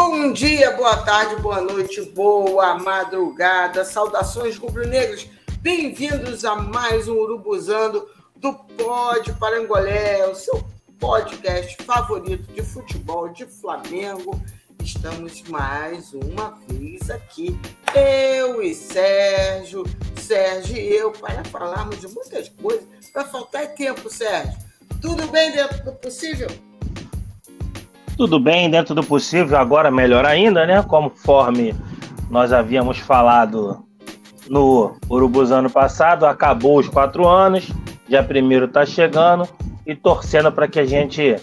Bom dia, boa tarde, boa noite, boa madrugada. Saudações rubro-negros. Bem-vindos a mais um Urubuzando do Pod Parangolé, o seu podcast favorito de futebol de Flamengo. Estamos mais uma vez aqui, eu e Sérgio, Sérgio e eu, para falarmos de muitas coisas. Vai faltar tempo, Sérgio. Tudo bem dentro do possível? Tudo bem, dentro do possível, agora melhor ainda, né? Conforme nós havíamos falado no Urubus ano passado, acabou os quatro anos, dia primeiro está chegando e torcendo para que a gente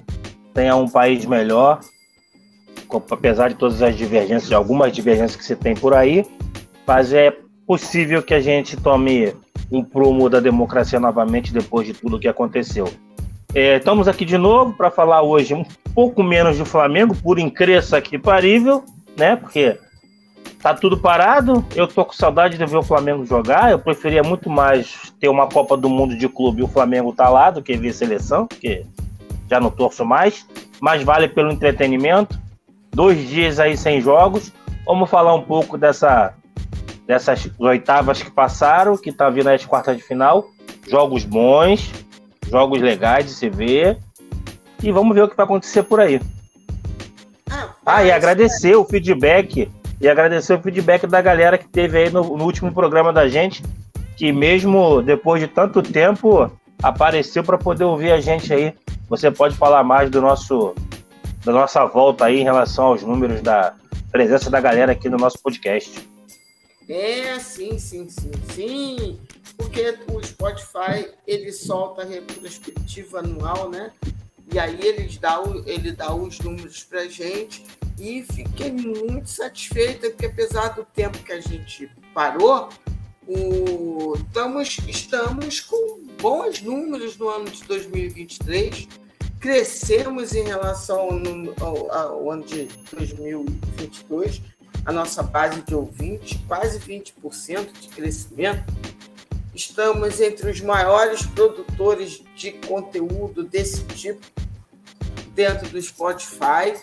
tenha um país melhor, apesar de todas as divergências, algumas divergências que se tem por aí, mas é possível que a gente tome um prumo da democracia novamente depois de tudo que aconteceu. É, estamos aqui de novo para falar hoje um pouco menos do Flamengo, por incrível que parível, né? Porque tá tudo parado. Eu tô com saudade de ver o Flamengo jogar. Eu preferia muito mais ter uma Copa do Mundo de clube e o Flamengo tá lá do que ver seleção, porque já não torço mais. Mas vale pelo entretenimento. Dois dias aí sem jogos. Vamos falar um pouco dessa, dessas oitavas que passaram, que tá vindo as quartas de final. Jogos bons, jogos legais de se ver. E vamos ver o que vai acontecer por aí. Ah, ah e agradecer o feedback. E agradecer o feedback da galera que teve aí no, no último programa da gente, que mesmo depois de tanto tempo apareceu para poder ouvir a gente aí. Você pode falar mais do nosso da nossa volta aí em relação aos números da presença da galera aqui no nosso podcast. É, sim, sim, sim, sim porque o Spotify ele solta a retrospectiva anual, né? E aí ele dá, ele dá os números para gente e fiquei muito satisfeita, porque apesar do tempo que a gente parou, o, estamos, estamos com bons números no ano de 2023. Crescemos em relação ao, ao ano de 2022, a nossa base de ouvintes, quase 20% de crescimento Estamos entre os maiores produtores de conteúdo desse tipo dentro do Spotify.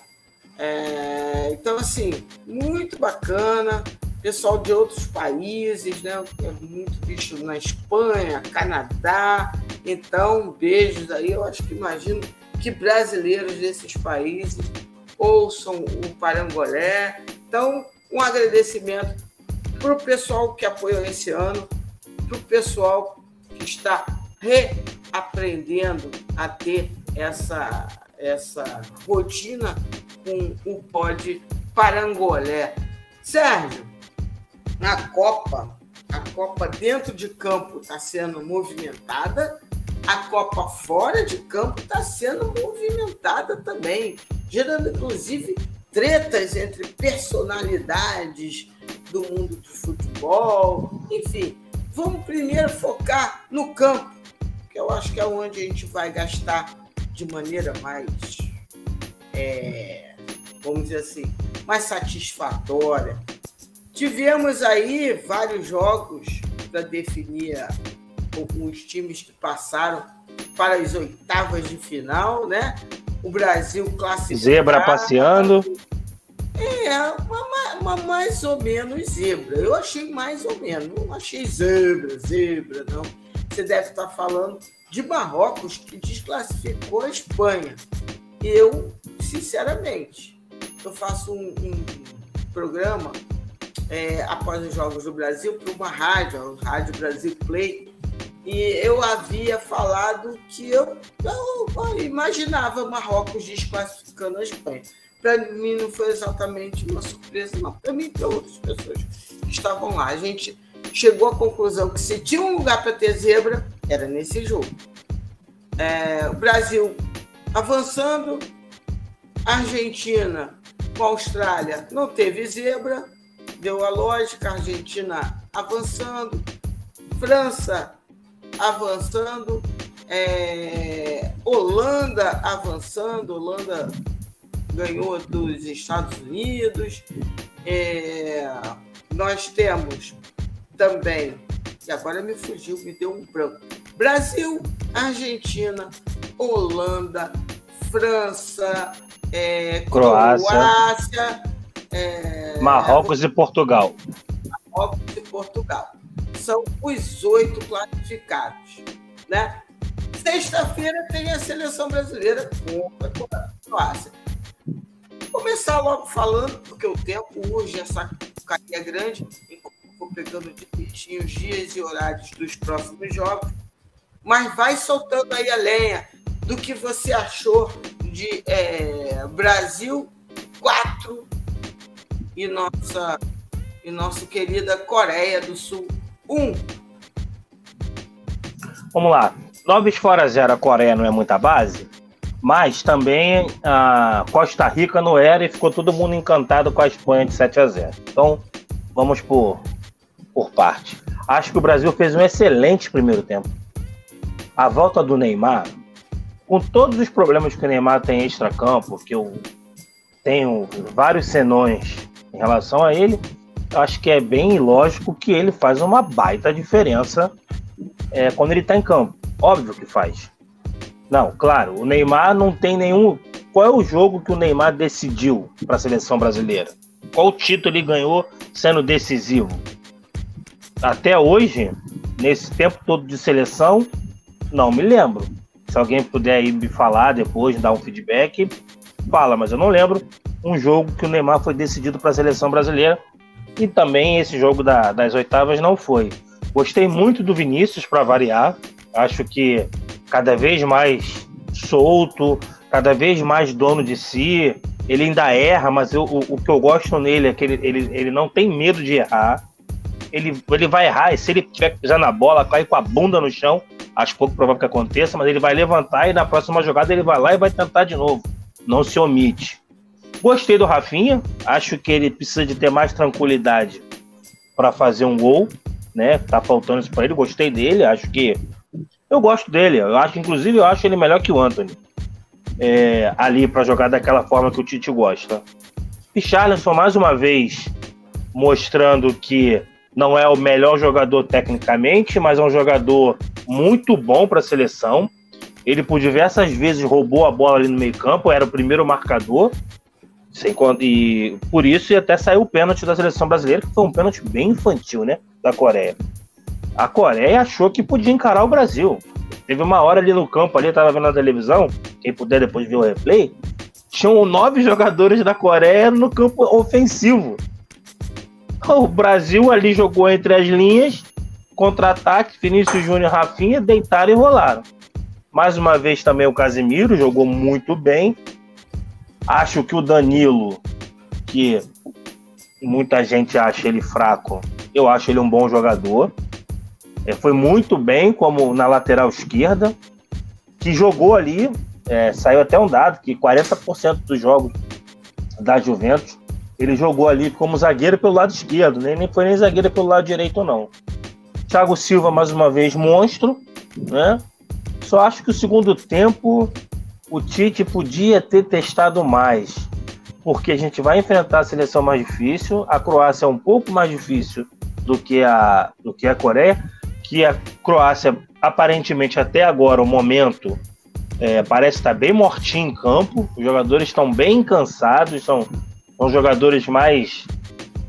É, então, assim, muito bacana. Pessoal de outros países, né? É muito visto na Espanha, Canadá. Então, beijos aí. Eu acho que imagino que brasileiros desses países ouçam o Parangolé. Então, um agradecimento para o pessoal que apoiou esse ano para o pessoal que está reaprendendo a ter essa, essa rotina com o pod parangolé. Sérgio, na Copa, a Copa dentro de campo está sendo movimentada, a Copa fora de campo está sendo movimentada também, gerando inclusive tretas entre personalidades do mundo do futebol, enfim, Vamos primeiro focar no campo, que eu acho que é onde a gente vai gastar de maneira mais, é, vamos dizer assim, mais satisfatória. Tivemos aí vários jogos para definir os times que passaram para as oitavas de final, né? O Brasil classificado. Zebra passeando. É, uma, mais ou menos zebra. Eu achei mais ou menos. Não achei zebra, zebra, não. Você deve estar falando de Marrocos, que desclassificou a Espanha. Eu, sinceramente, eu faço um, um programa é, após os Jogos do Brasil para uma rádio, a Rádio Brasil Play, e eu havia falado que eu, eu, eu imaginava Marrocos desclassificando a Espanha para mim não foi exatamente uma surpresa, não. Para mim e para outras pessoas que estavam lá. A gente chegou à conclusão que se tinha um lugar para ter zebra, era nesse jogo. É, o Brasil avançando, Argentina com a Austrália não teve zebra, deu a lógica, Argentina avançando, França avançando, é, Holanda avançando, Holanda ganhou dos Estados Unidos. É, nós temos também, e agora me fugiu, me deu um branco: Brasil, Argentina, Holanda, França, é, Croácia. Croácia. É, Marrocos e Portugal. Marrocos e Portugal. São os oito classificados. Né? Sexta-feira tem a seleção brasileira contra a Croácia. Começar logo falando, porque o tempo urge essa carinha grande, enquanto vou pegando direitinho os dias e horários dos próximos jogos. Mas vai soltando aí a lenha do que você achou de é, Brasil 4 e nossa, e nossa querida Coreia do Sul 1. Vamos lá. 9 fora 0 a Coreia não é muita base, mas também a Costa Rica não era e ficou todo mundo encantado com a Espanha de 7 a 0. Então, vamos por, por parte. Acho que o Brasil fez um excelente primeiro tempo. A volta do Neymar, com todos os problemas que o Neymar tem extra-campo, que eu tenho vários senões em relação a ele, acho que é bem lógico que ele faz uma baita diferença é, quando ele está em campo. Óbvio que faz. Não, claro, o Neymar não tem nenhum. Qual é o jogo que o Neymar decidiu para a seleção brasileira? Qual título ele ganhou sendo decisivo? Até hoje, nesse tempo todo de seleção, não me lembro. Se alguém puder aí me falar depois, dar um feedback, fala, mas eu não lembro um jogo que o Neymar foi decidido para a seleção brasileira e também esse jogo da, das oitavas não foi. Gostei muito do Vinícius para variar, acho que cada vez mais solto, cada vez mais dono de si. Ele ainda erra, mas eu, o, o, que eu gosto nele é que ele, ele, ele não tem medo de errar. Ele, ele vai errar, e se ele tiver pisar na bola, cair com a bunda no chão, acho pouco provável que aconteça, mas ele vai levantar e na próxima jogada ele vai lá e vai tentar de novo. Não se omite. Gostei do Rafinha, acho que ele precisa de ter mais tranquilidade para fazer um gol, né? Tá faltando isso para ele. Gostei dele, acho que eu gosto dele. Eu acho, inclusive, eu acho ele melhor que o Anthony. É, ali para jogar daquela forma que o Tite gosta. E Charleston, mais uma vez, mostrando que não é o melhor jogador tecnicamente, mas é um jogador muito bom para a seleção. Ele por diversas vezes roubou a bola ali no meio-campo, era o primeiro marcador. Sem, e por isso e até saiu o pênalti da seleção brasileira, que foi um pênalti bem infantil, né? Da Coreia. A Coreia achou que podia encarar o Brasil. Teve uma hora ali no campo, ali, tava vendo na televisão, quem puder depois ver o replay, tinham nove jogadores da Coreia no campo ofensivo. O Brasil ali jogou entre as linhas, contra-ataque, Vinícius Júnior e Rafinha deitaram e rolaram. Mais uma vez também o Casimiro jogou muito bem. Acho que o Danilo, que muita gente acha ele fraco, eu acho ele um bom jogador. É, foi muito bem como na lateral esquerda, que jogou ali, é, saiu até um dado que 40% dos jogos da Juventus ele jogou ali como zagueiro pelo lado esquerdo, né? nem foi nem zagueiro pelo lado direito, não. Thiago Silva, mais uma vez, monstro, né? Só acho que o segundo tempo o Tite podia ter testado mais, porque a gente vai enfrentar a seleção mais difícil, a Croácia é um pouco mais difícil do que a, do que a Coreia, que a Croácia, aparentemente até agora, o momento, é, parece estar bem mortinho em campo. Os jogadores estão bem cansados, são, são jogadores mais,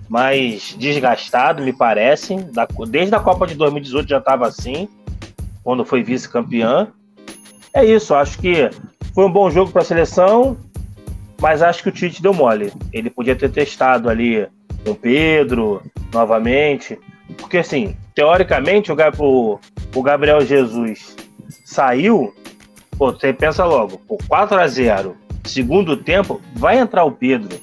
mais desgastados, me parece. Da, desde a Copa de 2018 já estava assim, quando foi vice-campeã. É isso, acho que foi um bom jogo para a seleção, mas acho que o Tite deu mole. Ele podia ter testado ali com Pedro novamente, porque assim, teoricamente, o, o Gabriel Jesus saiu, pô, você pensa logo, por 4 a 0 segundo tempo, vai entrar o Pedro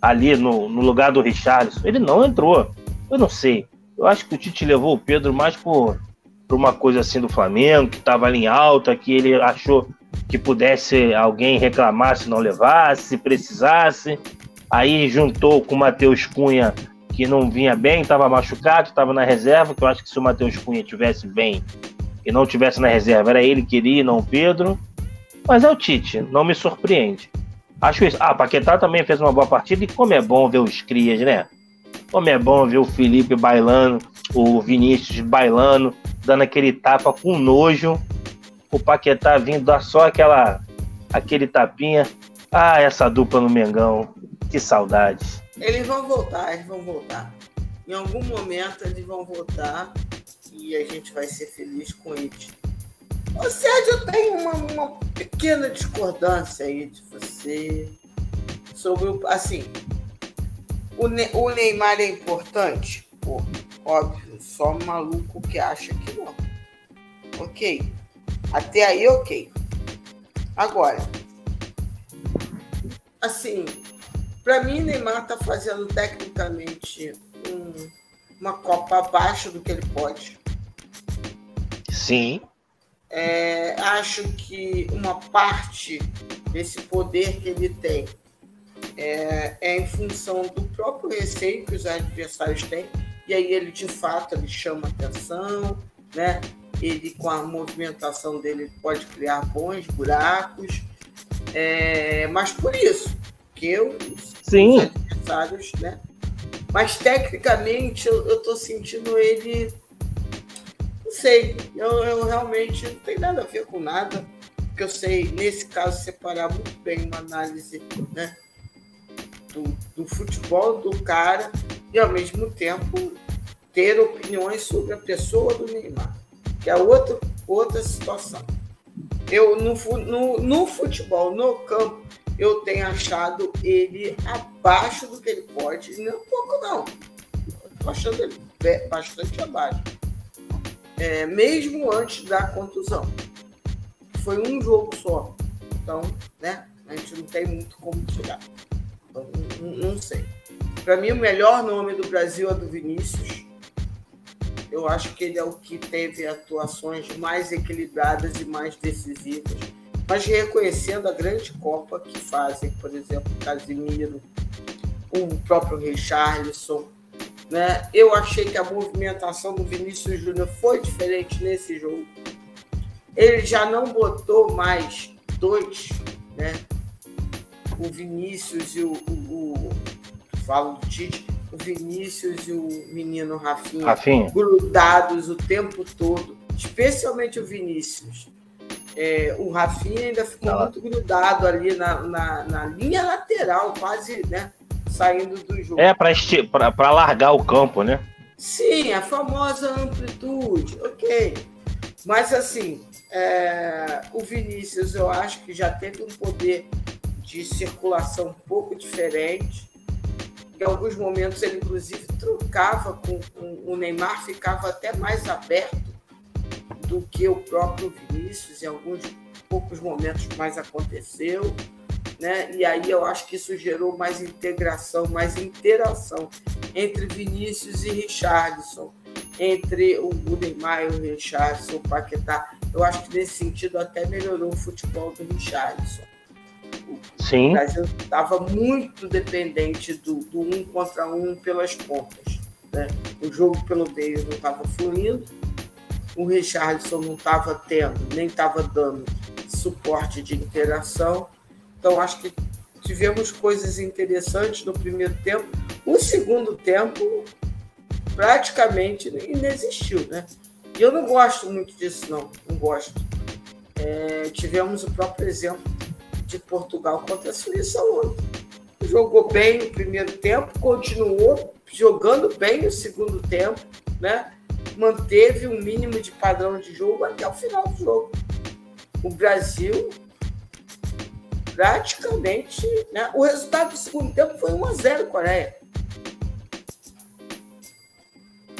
ali no, no lugar do Richarlison. Ele não entrou. Eu não sei. Eu acho que o Tite levou o Pedro mais por, por uma coisa assim do Flamengo, que estava ali em alta, que ele achou que pudesse alguém reclamar se não levasse, se precisasse. Aí juntou com o Matheus Cunha que não vinha bem, estava machucado, estava na reserva, que eu acho que se o Matheus Cunha tivesse bem e não tivesse na reserva, era ele que iria, não o Pedro. Mas é o Tite, não me surpreende. Acho isso. Ah, Paquetá também fez uma boa partida e como é bom ver os crias, né? Como é bom ver o Felipe bailando, o Vinícius bailando, dando aquele tapa com nojo. O Paquetá vindo dar só aquela aquele tapinha. Ah, essa dupla no Mengão. Que saudade. Eles vão voltar, eles vão voltar. Em algum momento eles vão voltar e a gente vai ser feliz com eles. Ô Sérgio, eu tenho uma, uma pequena discordância aí de você sobre o. Assim, o, ne o Neymar é importante? Pô, óbvio, só maluco que acha que não. Ok. Até aí, ok. Agora, assim, para mim, Neymar está fazendo tecnicamente um, uma Copa abaixo do que ele pode. Sim. É, acho que uma parte desse poder que ele tem é, é, em função do próprio receio que os adversários têm, e aí ele de fato ele chama atenção, né? ele com a movimentação dele pode criar bons buracos, é, mas por isso que eu, Sim. os adversários, né? Mas tecnicamente eu, estou sentindo ele não sei, eu, eu realmente não tem nada a ver com nada, porque eu sei, nesse caso, separar muito bem uma análise né, do, do futebol do cara e, ao mesmo tempo, ter opiniões sobre a pessoa do Neymar, que é outra, outra situação. Eu, no, no, no futebol, no campo, eu tenho achado ele abaixo do que ele pode, não um pouco não. Estou achando ele bastante abaixo é, mesmo antes da contusão. Foi um jogo só. Então, né? A gente não tem muito como tirar. Então, não, não sei. Para mim, o melhor nome do Brasil é do Vinícius. Eu acho que ele é o que teve atuações mais equilibradas e mais decisivas. Mas reconhecendo a grande Copa que fazem, por exemplo, Casimiro, o próprio Richarlison, né? Eu achei que a movimentação do Vinícius Júnior foi diferente nesse jogo. Ele já não botou mais dois, né? O Vinícius e o, o, o falo do Tite, o Vinícius e o menino Rafinha, Rafinha. grudados o tempo todo, especialmente o Vinícius. É, o Rafinha ainda ficou não. muito grudado ali na, na, na linha lateral, quase, né? saindo do jogo. É, para largar o campo, né? Sim, a famosa amplitude, ok. Mas assim, é, o Vinícius eu acho que já teve um poder de circulação um pouco diferente. Em alguns momentos ele inclusive trocava com, com o Neymar, ficava até mais aberto do que o próprio Vinícius. Em alguns poucos momentos mais aconteceu né? E aí eu acho que isso gerou mais integração, mais interação entre Vinícius e Richardson, entre o e o Richardson, o Paquetá. Eu acho que nesse sentido até melhorou o futebol do Richardson. Sim. O Brasil estava muito dependente do, do, um contra um pelas pontas. Né? O jogo pelo meio não estava fluindo, o Richardson não estava tendo, nem estava dando suporte de interação então, acho que tivemos coisas interessantes no primeiro tempo. O segundo tempo praticamente inexistiu, né? E eu não gosto muito disso, não. Não gosto. É, tivemos o próprio exemplo de Portugal contra a Suíça ontem. Jogou bem no primeiro tempo, continuou jogando bem no segundo tempo, né? Manteve um mínimo de padrão de jogo até o final do jogo. O Brasil praticamente. Né? O resultado do segundo tempo foi 1 a 0 Coreia.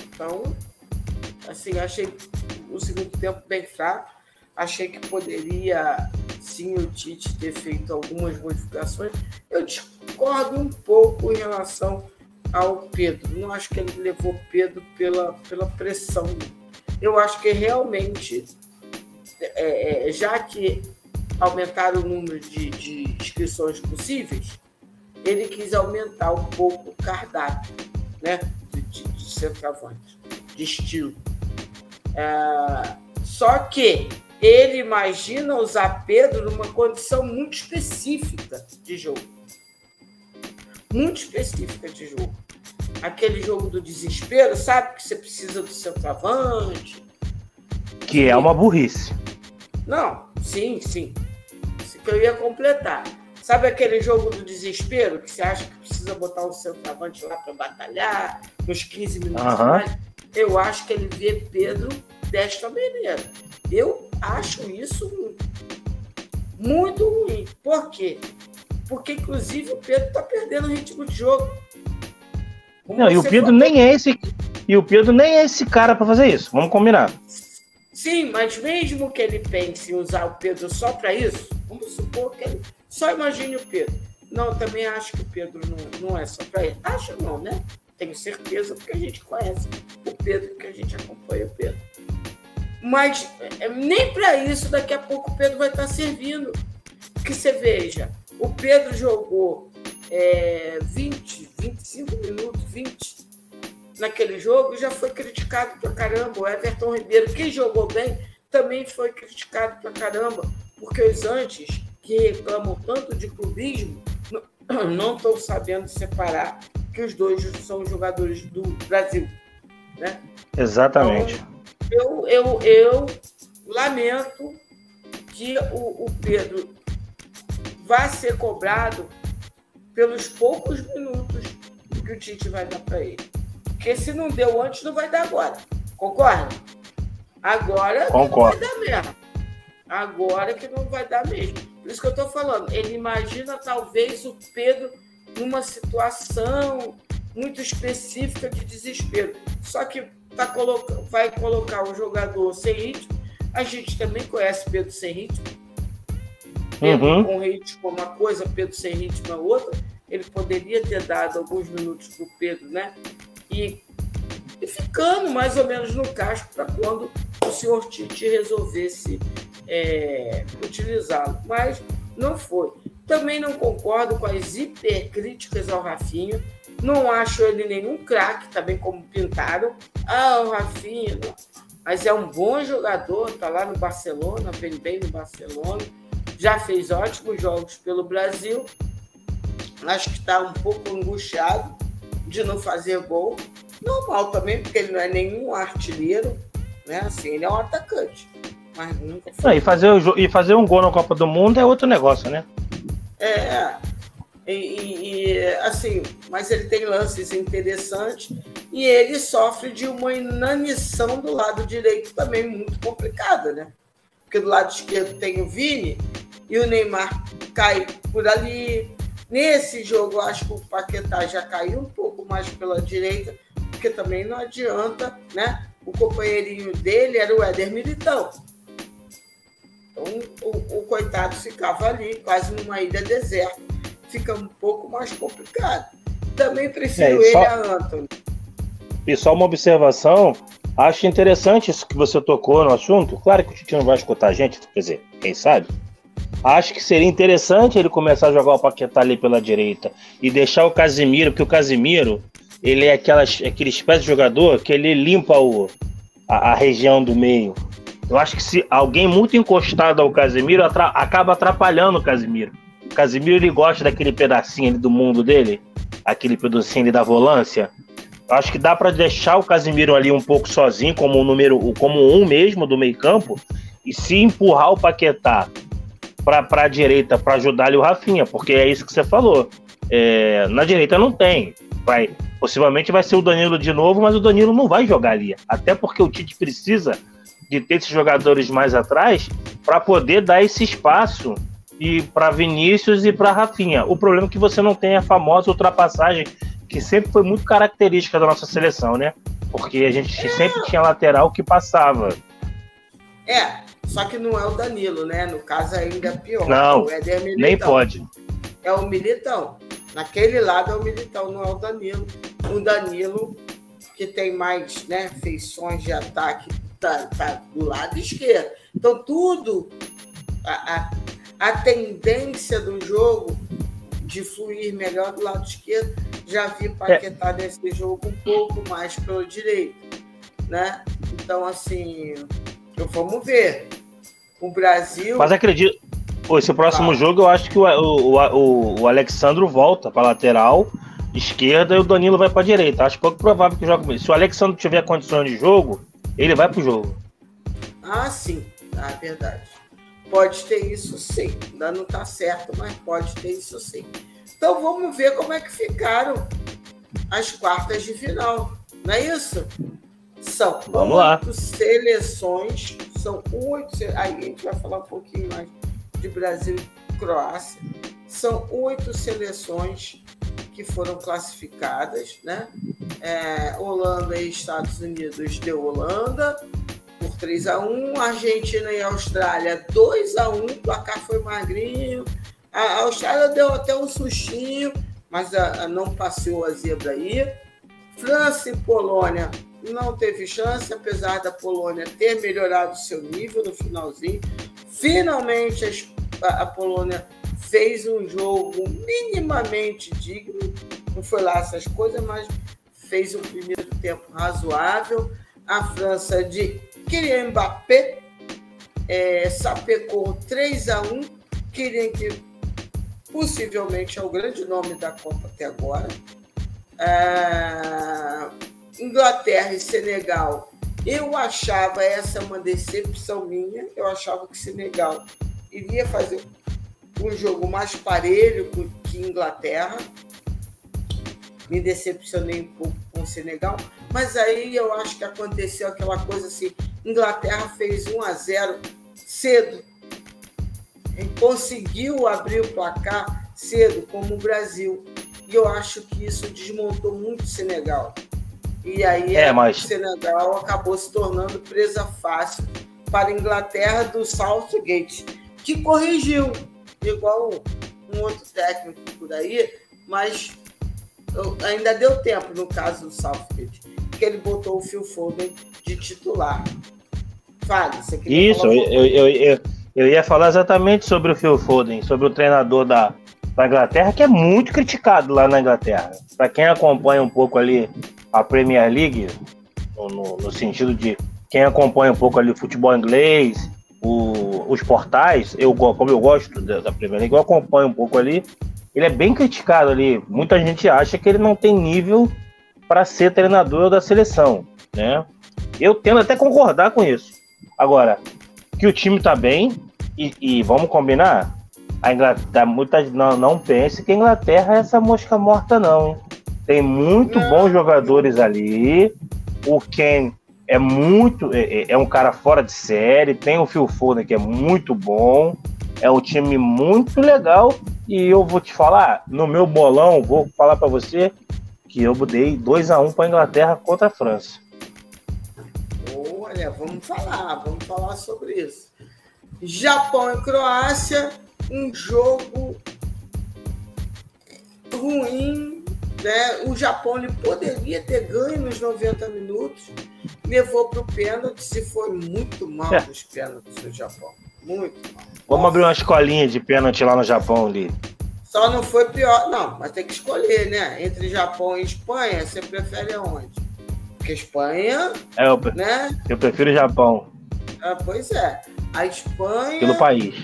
Então, assim, achei o segundo tempo bem fraco. Achei que poderia, sim, o Tite ter feito algumas modificações. Eu discordo um pouco em relação ao Pedro. Não acho que ele levou Pedro pela, pela pressão. Eu acho que realmente, é, é já que aumentar o número de, de inscrições possíveis, ele quis aumentar um pouco o cardápio né, de, de, de centroavante, de estilo. É, só que ele imagina usar Pedro numa condição muito específica de jogo. Muito específica de jogo. Aquele jogo do desespero, sabe? Que você precisa do centroavante. Que é uma burrice. Não, sim, sim que eu ia completar. Sabe aquele jogo do desespero que você acha que precisa botar o centroavante lá para batalhar nos 15 minutos uhum. mais? Eu acho que ele vê Pedro desta maneira. Eu acho isso muito ruim. Por quê? Porque, inclusive, o Pedro está perdendo o ritmo de jogo. Como não, e o Pedro nem é esse. E o Pedro nem é esse cara para fazer isso. Vamos combinar. Sim, mas mesmo que ele pense em usar o Pedro só para isso, vamos supor que ele só imagine o Pedro. Não, também acho que o Pedro não, não é só para ele. Acho não, né? Tenho certeza porque a gente conhece o Pedro, porque a gente acompanha o Pedro. Mas é, nem para isso daqui a pouco o Pedro vai estar servindo. Que você veja, o Pedro jogou é, 20, 25 minutos, 20 naquele jogo já foi criticado pra caramba. O Everton Ribeiro, que jogou bem, também foi criticado pra caramba, porque os antes, que reclamam tanto de clubismo, não estão sabendo separar que os dois são jogadores do Brasil. Né? Exatamente. Então, eu, eu, eu lamento que o, o Pedro vá ser cobrado pelos poucos minutos que o Tite vai dar para ele. Porque se não deu antes, não vai dar agora. Concorda? Agora Concordo. não vai dar mesmo. Agora que não vai dar mesmo. Por isso que eu estou falando. Ele imagina talvez o Pedro numa situação muito específica de desespero. Só que tá coloca... vai colocar o jogador sem ritmo. A gente também conhece Pedro sem ritmo. Pedro uhum. com ritmo é uma coisa, Pedro sem ritmo é outra. Ele poderia ter dado alguns minutos para o Pedro, né? e, e ficando mais ou menos no casco para quando o senhor Tite resolvesse é, utilizá-lo. Mas não foi. Também não concordo com as hipercríticas ao Rafinha. Não acho ele nenhum craque, também como pintaram. Ah, o Rafinha, mas é um bom jogador, está lá no Barcelona, vem bem no Barcelona. Já fez ótimos jogos pelo Brasil. Acho que está um pouco angustiado de não fazer gol. Normal também, porque ele não é nenhum artilheiro, né? Assim, ele é um atacante. Mas nunca foi. Não, e, fazer, e fazer um gol na Copa do Mundo é outro negócio, né? É. E, e, assim, mas ele tem lances interessantes e ele sofre de uma inanição do lado direito também muito complicada, né? Porque do lado esquerdo tem o Vini e o Neymar cai por ali, Nesse jogo, eu acho que o Paquetá já caiu um pouco mais pela direita, porque também não adianta, né? O companheirinho dele era o Éder Militão. Então, o, o coitado ficava ali, quase numa ilha deserta. Fica um pouco mais complicado. Também prefiro é, ele só... a Anthony. E só uma observação, acho interessante isso que você tocou no assunto. Claro que o Titi não vai escutar a gente, quer dizer, quem sabe? Acho que seria interessante ele começar a jogar o Paquetá ali pela direita e deixar o Casimiro, porque o Casimiro, ele é aquelas, aquele espécie de jogador que ele limpa o, a, a região do meio. Eu acho que se alguém muito encostado ao Casimiro atra acaba atrapalhando o Casimiro. O Casimiro ele gosta daquele pedacinho do mundo dele, aquele pedacinho da volância. Eu acho que dá para deixar o Casimiro ali um pouco sozinho, como número, como um mesmo do meio campo, e se empurrar o Paquetá para a direita para ajudar ali o Rafinha, porque é isso que você falou. É, na direita não tem. Vai, possivelmente vai ser o Danilo de novo, mas o Danilo não vai jogar ali. Até porque o Tite precisa de ter esses jogadores mais atrás para poder dar esse espaço e para Vinícius e para Rafinha. O problema é que você não tem a famosa ultrapassagem que sempre foi muito característica da nossa seleção, né? Porque a gente sempre tinha lateral que passava. É, só que não é o Danilo, né? No caso ainda é pior. Não, nem pode. É o Militão. Naquele lado é o Militão, não é o Danilo. O Danilo, que tem mais né, feições de ataque, tá, tá do lado esquerdo. Então, tudo, a, a, a tendência do jogo de fluir melhor do lado esquerdo, já vi Paquetá é. nesse jogo um pouco mais pelo direito. Né? Então, assim, vamos ver. O Brasil. Mas acredito. Esse próximo ah. jogo eu acho que o, o, o, o Alexandro volta para lateral esquerda e o Danilo vai para direita. Acho pouco provável que jogue. Se o Alexandro tiver condições de jogo, ele vai pro jogo. Ah, sim. Ah, é verdade. Pode ter isso sim. Ainda não está certo, mas pode ter isso sim. Então vamos ver como é que ficaram as quartas de final. Não é isso? São vamos lá. seleções. São oito. Aí a gente vai falar um pouquinho mais de Brasil e Croácia. São oito seleções que foram classificadas, né? É, Holanda e Estados Unidos deu Holanda por 3 a 1 Argentina e Austrália 2 a 1 o placar foi magrinho. A Austrália deu até um sustinho, mas a, a não passou a zebra aí. França e Polônia não teve chance, apesar da Polônia ter melhorado seu nível no finalzinho. Finalmente a, Polônia fez um jogo minimamente digno. Não foi lá essas coisas, mas fez um primeiro tempo razoável. A França de Kylian Mbappé é, sapecou 3 a 1 Kylian que possivelmente é o grande nome da Copa até agora. É, Inglaterra e Senegal, eu achava essa uma decepção minha. Eu achava que Senegal iria fazer um jogo mais parelho que Inglaterra. Me decepcionei um pouco com o Senegal, mas aí eu acho que aconteceu aquela coisa assim: Inglaterra fez 1 a 0 cedo, conseguiu abrir o placar cedo, como o Brasil. E eu acho que isso desmontou muito o Senegal. E aí é, mas... o Senegal acabou se tornando presa fácil para a Inglaterra do Southgate, que corrigiu igual um outro técnico por aí, mas ainda deu tempo no caso do Southgate, que ele botou o Phil Foden de titular. Fale, você queria Isso, eu, eu, eu, eu, ia falar exatamente sobre o Phil Foden, sobre o treinador da, da Inglaterra, que é muito criticado lá na Inglaterra. Para quem acompanha um pouco ali a Premier League, no, no, no sentido de quem acompanha um pouco ali o futebol inglês, o, os portais, eu, como eu gosto da, da Premier League, eu acompanho um pouco ali. Ele é bem criticado ali. Muita gente acha que ele não tem nível para ser treinador da seleção, né? Eu tendo até concordar com isso. Agora, que o time tá bem, e, e vamos combinar, a Inglaterra, muita não, não pense que a Inglaterra é essa mosca morta, não. Hein? Tem muito bons jogadores ali. O Ken é muito. É, é, é, um cara fora de série. Tem o Phil Foden, que é muito bom. É um time muito legal. E eu vou te falar, no meu bolão, vou falar para você que eu dei 2 a 1 um para Inglaterra contra a França. Olha, vamos falar, vamos falar sobre isso. Japão e Croácia, um jogo ruim né? O Japão ele poderia ter ganho nos 90 minutos, levou para o pênalti, se foi muito mal é. nos pênaltis do Japão. Muito mal. Vamos abrir uma escolinha de pênalti lá no Japão ali. Só não foi pior. Não, mas tem que escolher, né? Entre Japão e Espanha, você prefere aonde? Porque Espanha. É, eu, né? eu prefiro o Japão. Ah, pois é. A Espanha. Pelo país.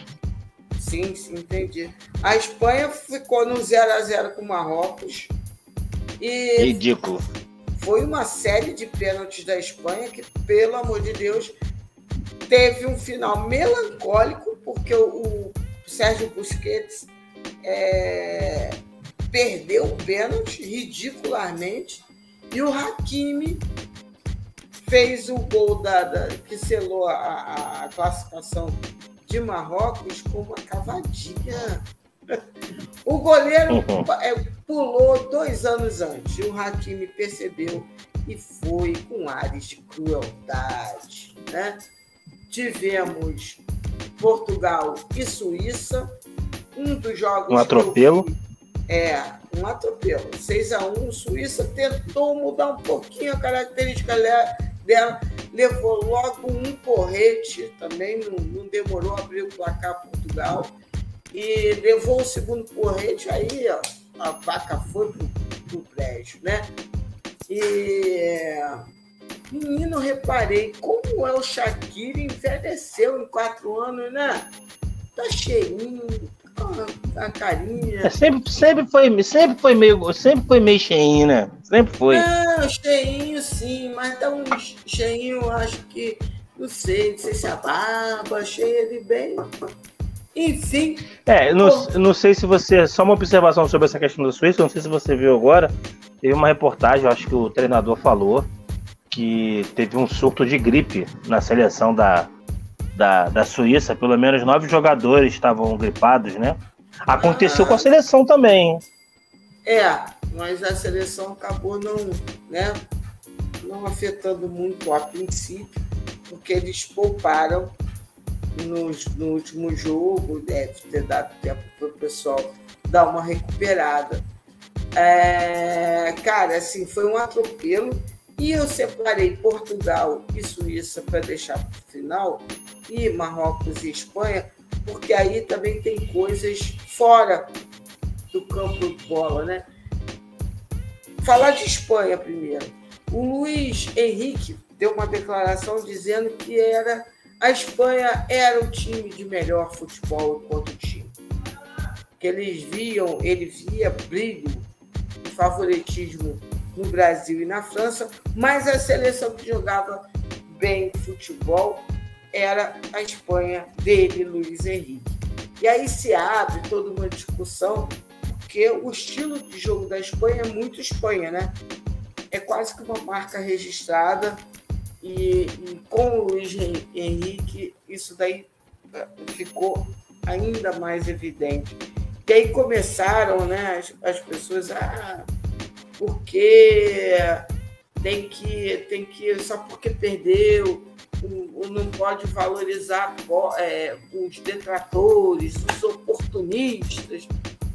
Sim, sim, entendi. A Espanha ficou no 0 a 0 com o Marrocos. E Ridículo. Foi uma série de pênaltis da Espanha que, pelo amor de Deus, teve um final melancólico, porque o, o Sérgio Busquets é, perdeu o pênalti ridicularmente e o Hakimi fez o gol da, da que selou a, a, classificação de Marrocos com uma cavadinha o goleiro uhum. É, pulou dois anos antes. O Hakimi percebeu e foi com ares de crueldade. Né? Tivemos Portugal e Suíça. Um dos jogos. Um atropelo. é, um atropelo. 6 a 1 Suíça tentou mudar um pouquinho a característica dela. Levou logo um porrete, também não, não demorou a abrir o placar Portugal e levou o segundo porrete, aí ó, a vaca foi pro, pro prédio, né? E menino, reparei como é o Shakira envelheceu em quatro anos, né? Tá cheinho, a carinha. É, sempre, sempre, foi, sempre foi meio, sempre foi meio cheinho, né? Sempre foi. Não, cheinho sim, mas tá um cheinho, acho que Não sei, não sei se a barba, achei ele bem. Enfim. É, não, não sei se você. Só uma observação sobre essa questão da Suíça, não sei se você viu agora. Teve uma reportagem, acho que o treinador falou, que teve um surto de gripe na seleção da, da, da Suíça. Pelo menos nove jogadores estavam gripados, né? Aconteceu ah, com a seleção também. É, mas a seleção acabou não, né, não afetando muito a princípio, porque eles pouparam no, no último jogo, deve ter dado tempo para o pessoal dar uma recuperada. É, cara, assim, foi um atropelo. E eu separei Portugal e Suíça para deixar para o final, e Marrocos e Espanha, porque aí também tem coisas fora do campo de bola, né? Falar de Espanha primeiro. O Luiz Henrique deu uma declaração dizendo que era a Espanha era o time de melhor futebol enquanto time. Que eles viam, ele via brilho e favoritismo no Brasil e na França, mas a seleção que jogava bem futebol era a Espanha dele, Luiz Henrique. E aí se abre toda uma discussão, porque o estilo de jogo da Espanha é muito Espanha, né? É quase que uma marca registrada e, e com o Luiz Henrique isso daí ficou ainda mais evidente. E aí começaram né, as, as pessoas a ah, porque tem que, tem que só porque perdeu não pode valorizar é, os detratores, os oportunistas,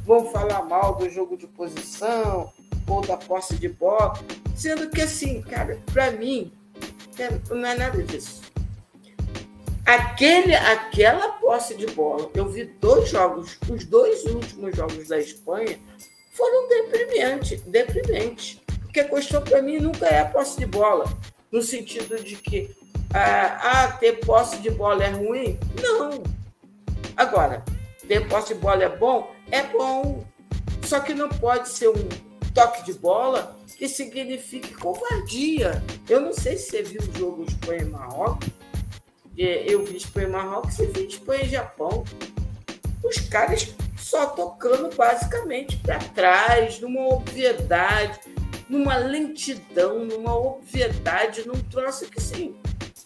vão falar mal do jogo de posição ou da posse de bola, sendo que assim, cara, para mim é, não é nada disso. Aquele, aquela posse de bola, eu vi dois jogos, os dois últimos jogos da Espanha foram deprimentes, deprimentes. Porque a questão para mim nunca é a posse de bola, no sentido de que ah, ah, ter posse de bola é ruim? Não. Agora, ter posse de bola é bom? É bom. Só que não pode ser um toque de bola que signifique covardia. Eu não sei se você viu o jogo Espanha e Marrocos. É, eu vi Espanha e Marrocos e vi Espanha e Japão. Os caras só tocando basicamente para trás, numa obviedade, numa lentidão, numa obviedade, num troço que sim,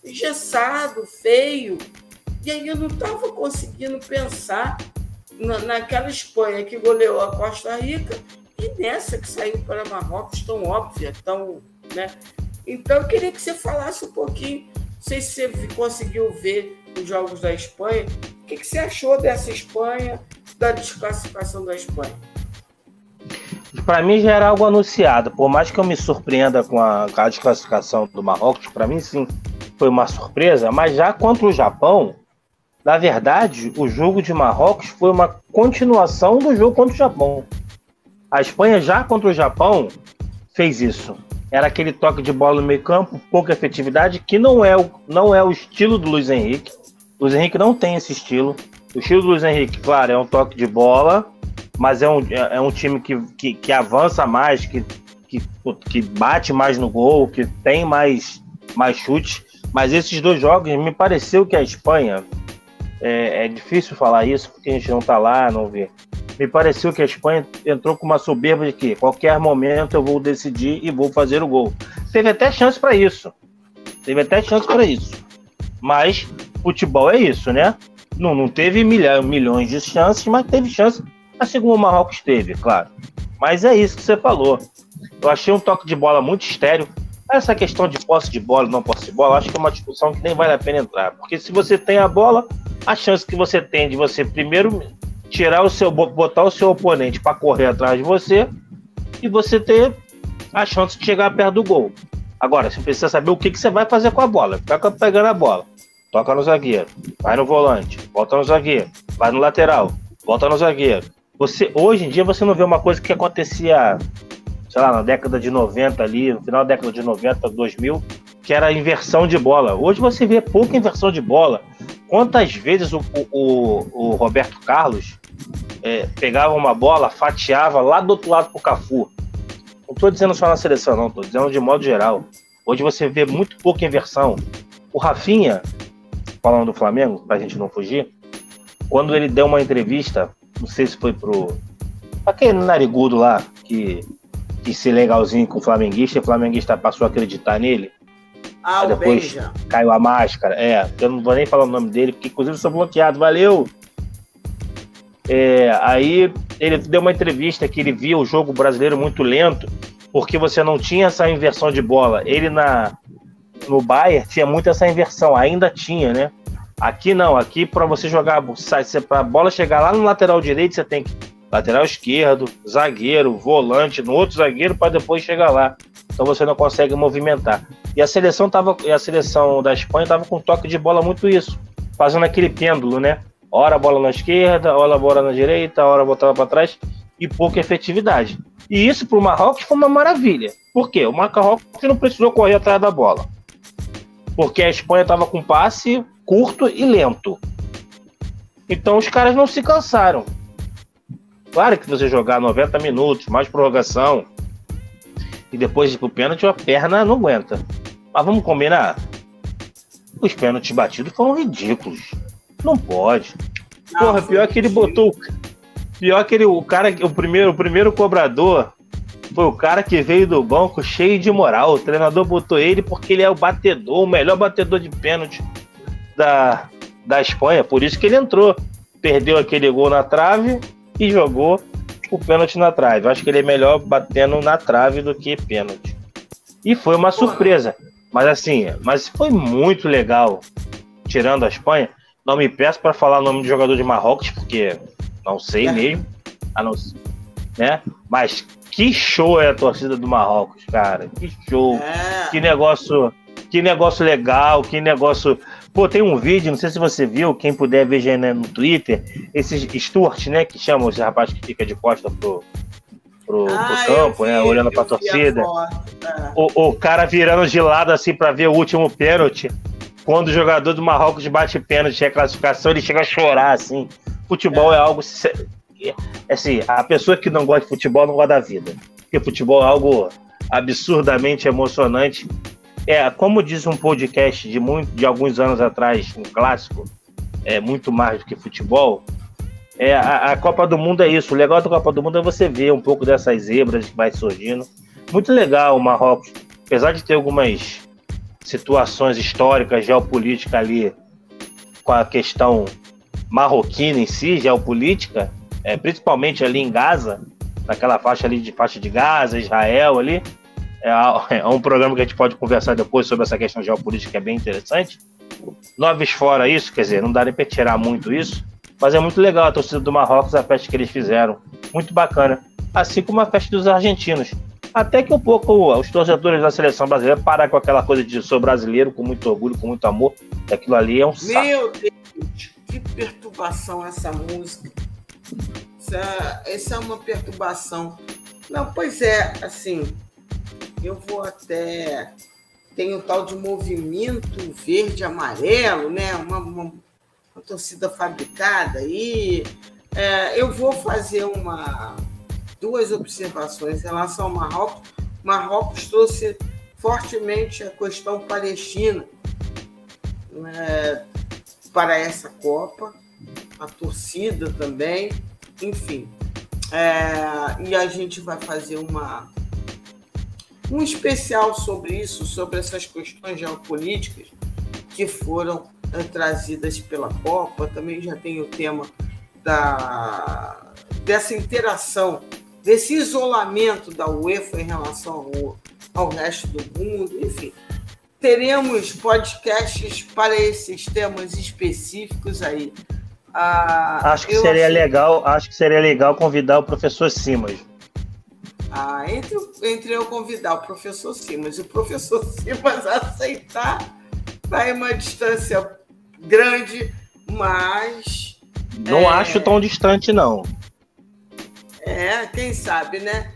engessado, feio. E aí eu não estava conseguindo pensar na, naquela Espanha que goleou a Costa Rica e nessa que saiu para Marrocos tão óbvia, tão. Né? Então eu queria que você falasse um pouquinho, não sei se você conseguiu ver os jogos da Espanha, o que, que você achou dessa Espanha, da desclassificação da Espanha? Para mim já era algo anunciado, por mais que eu me surpreenda com a, a desclassificação do Marrocos, para mim sim, foi uma surpresa, mas já contra o Japão, na verdade, o jogo de Marrocos foi uma continuação do jogo contra o Japão. A Espanha já contra o Japão fez isso. Era aquele toque de bola no meio campo, pouca efetividade, que não é o, não é o estilo do Luiz Henrique. O Luiz Henrique não tem esse estilo. O estilo do Luiz Henrique, claro, é um toque de bola, mas é um, é, é um time que, que, que avança mais, que, que, que bate mais no gol, que tem mais, mais chute. Mas esses dois jogos, me pareceu que a Espanha, é, é difícil falar isso porque a gente não está lá, não vê. Me pareceu que a Espanha entrou com uma soberba de que qualquer momento eu vou decidir e vou fazer o gol. Teve até chance para isso. Teve até chance para isso. Mas futebol é isso, né? Não, não teve milha, milhões de chances, mas teve chance, assim como o Marrocos teve, claro. Mas é isso que você falou. Eu achei um toque de bola muito estéreo. Essa questão de posse de bola, não posse de bola, acho que é uma discussão que nem vale a pena entrar. Porque se você tem a bola, a chance que você tem de você primeiro tirar o seu, botar o seu oponente para correr atrás de você e você ter a chance de chegar perto do gol. Agora, você precisa saber o que, que você vai fazer com a bola. Fica pegando a bola. Toca no zagueiro, vai no volante, volta no zagueiro, vai no lateral, volta no zagueiro. Você, hoje em dia você não vê uma coisa que acontecia sei lá, na década de 90 ali, no final da década de 90, 2000, que era a inversão de bola. Hoje você vê pouca inversão de bola. Quantas vezes o, o, o Roberto Carlos é, pegava uma bola, fatiava lá do outro lado pro Cafu? Não estou dizendo só na seleção, não, estou dizendo de modo geral. Hoje você vê muito pouca inversão. O Rafinha, falando do Flamengo, pra gente não fugir, quando ele deu uma entrevista, não sei se foi pro. aquele narigudo lá, que quis ser legalzinho com o flamenguista, e o flamenguista passou a acreditar nele. Ah, Aí depois Benja. caiu a máscara. É, eu não vou nem falar o nome dele, porque inclusive eu sou bloqueado. Valeu! É, aí ele deu uma entrevista que ele via o jogo brasileiro muito lento, porque você não tinha essa inversão de bola. Ele na no Bayern tinha muito essa inversão, ainda tinha, né? Aqui não, aqui para você jogar, para a bola chegar lá no lateral direito, você tem que lateral esquerdo, zagueiro, volante, no outro zagueiro para depois chegar lá. Então você não consegue movimentar. E a seleção tava, a seleção da Espanha estava com toque de bola muito isso, fazendo aquele pêndulo, né? Hora a bola na esquerda, hora a bola na direita, hora botava para trás e pouca efetividade. E isso para o Marrocos foi uma maravilha. Por quê? O Marrocos não precisou correr atrás da bola. Porque a Espanha estava com passe curto e lento. Então os caras não se cansaram. Claro que você jogar 90 minutos, mais prorrogação, e depois ir pro pênalti, a perna não aguenta. Mas vamos combinar? Os pênaltis batidos foram ridículos. Não pode. Porra, pior que ele botou. Pior que ele, o cara, o primeiro, o primeiro cobrador foi o cara que veio do banco cheio de moral. O treinador botou ele porque ele é o batedor, o melhor batedor de pênalti da, da Espanha. Por isso que ele entrou. Perdeu aquele gol na trave e jogou o pênalti na trave. Eu acho que ele é melhor batendo na trave do que pênalti. E foi uma surpresa. Mas assim, mas foi muito legal. Tirando a Espanha, não me peço para falar o nome do jogador de Marrocos, porque não sei É. mesmo. A não, né? Mas que show é a torcida do Marrocos, cara. Que show. É, Que negócio, que negócio legal, que negócio. Pô, tem um vídeo, não sei se você viu, quem puder ver já né, no Twitter, esses Stuart, né, que chamam esse rapaz que fica de costa pro, pro, pro Ah, eu campo, vi, né, olhando pra torcida. é. O, o cara virando de lado assim pra ver o último pênalti. Quando o jogador do Marrocos bate pênalti a classificação, ele chega a chorar assim. Futebol é, algo é, assim, a pessoa que não gosta de futebol não gosta da vida. Porque futebol é algo absurdamente emocionante. É, como diz um podcast de, muito, de alguns anos atrás, um clássico, é muito mais do que futebol. É, a, a Copa do Mundo é isso. O legal da Copa do Mundo é você ver um pouco dessas zebras que vai surgindo. Muito legal o Marrocos, apesar de ter algumas situações históricas, geopolíticas ali, com a questão marroquina em si, geopolítica, é, principalmente ali em Gaza, naquela faixa ali de faixa de Gaza, Israel ali. É, é um programa que a gente pode conversar depois sobre essa questão geopolítica que é bem interessante. Noves fora isso, quer dizer, não dá nem para tirar muito isso, mas é muito legal a torcida do Marrocos, a festa que eles fizeram. Muito bacana. Assim como a festa dos argentinos. Até que um pouco os torcedores da seleção brasileira parar com aquela coisa de sou brasileiro, com muito orgulho, com muito amor. Aquilo ali é um saco. Meu Deus, que perturbação essa música. Essa, essa é uma perturbação. Não, pois é, assim, eu vou até. Tem o tal de movimento verde amarelo, né? Uma, uma, uma torcida fabricada aí. É, eu vou fazer uma duas observações em relação ao Marrocos. Marrocos trouxe fortemente a questão palestina né, para essa Copa, a torcida também, enfim. É, e a gente vai fazer uma um especial sobre isso, sobre essas questões geopolíticas que foram é, trazidas pela Copa. Também já tem o tema da, dessa interação, desse isolamento da UEFA em relação ao, ao resto do mundo, enfim. Teremos podcasts para esses temas específicos aí. Ah, Acho que seria legal, acho que seria legal convidar o professor Simas. Ah, entre, entre eu convidar o professor Simas e o professor Simas aceitar, vai uma distância grande, mas Não É. acho tão distante, não. é, quem sabe, né?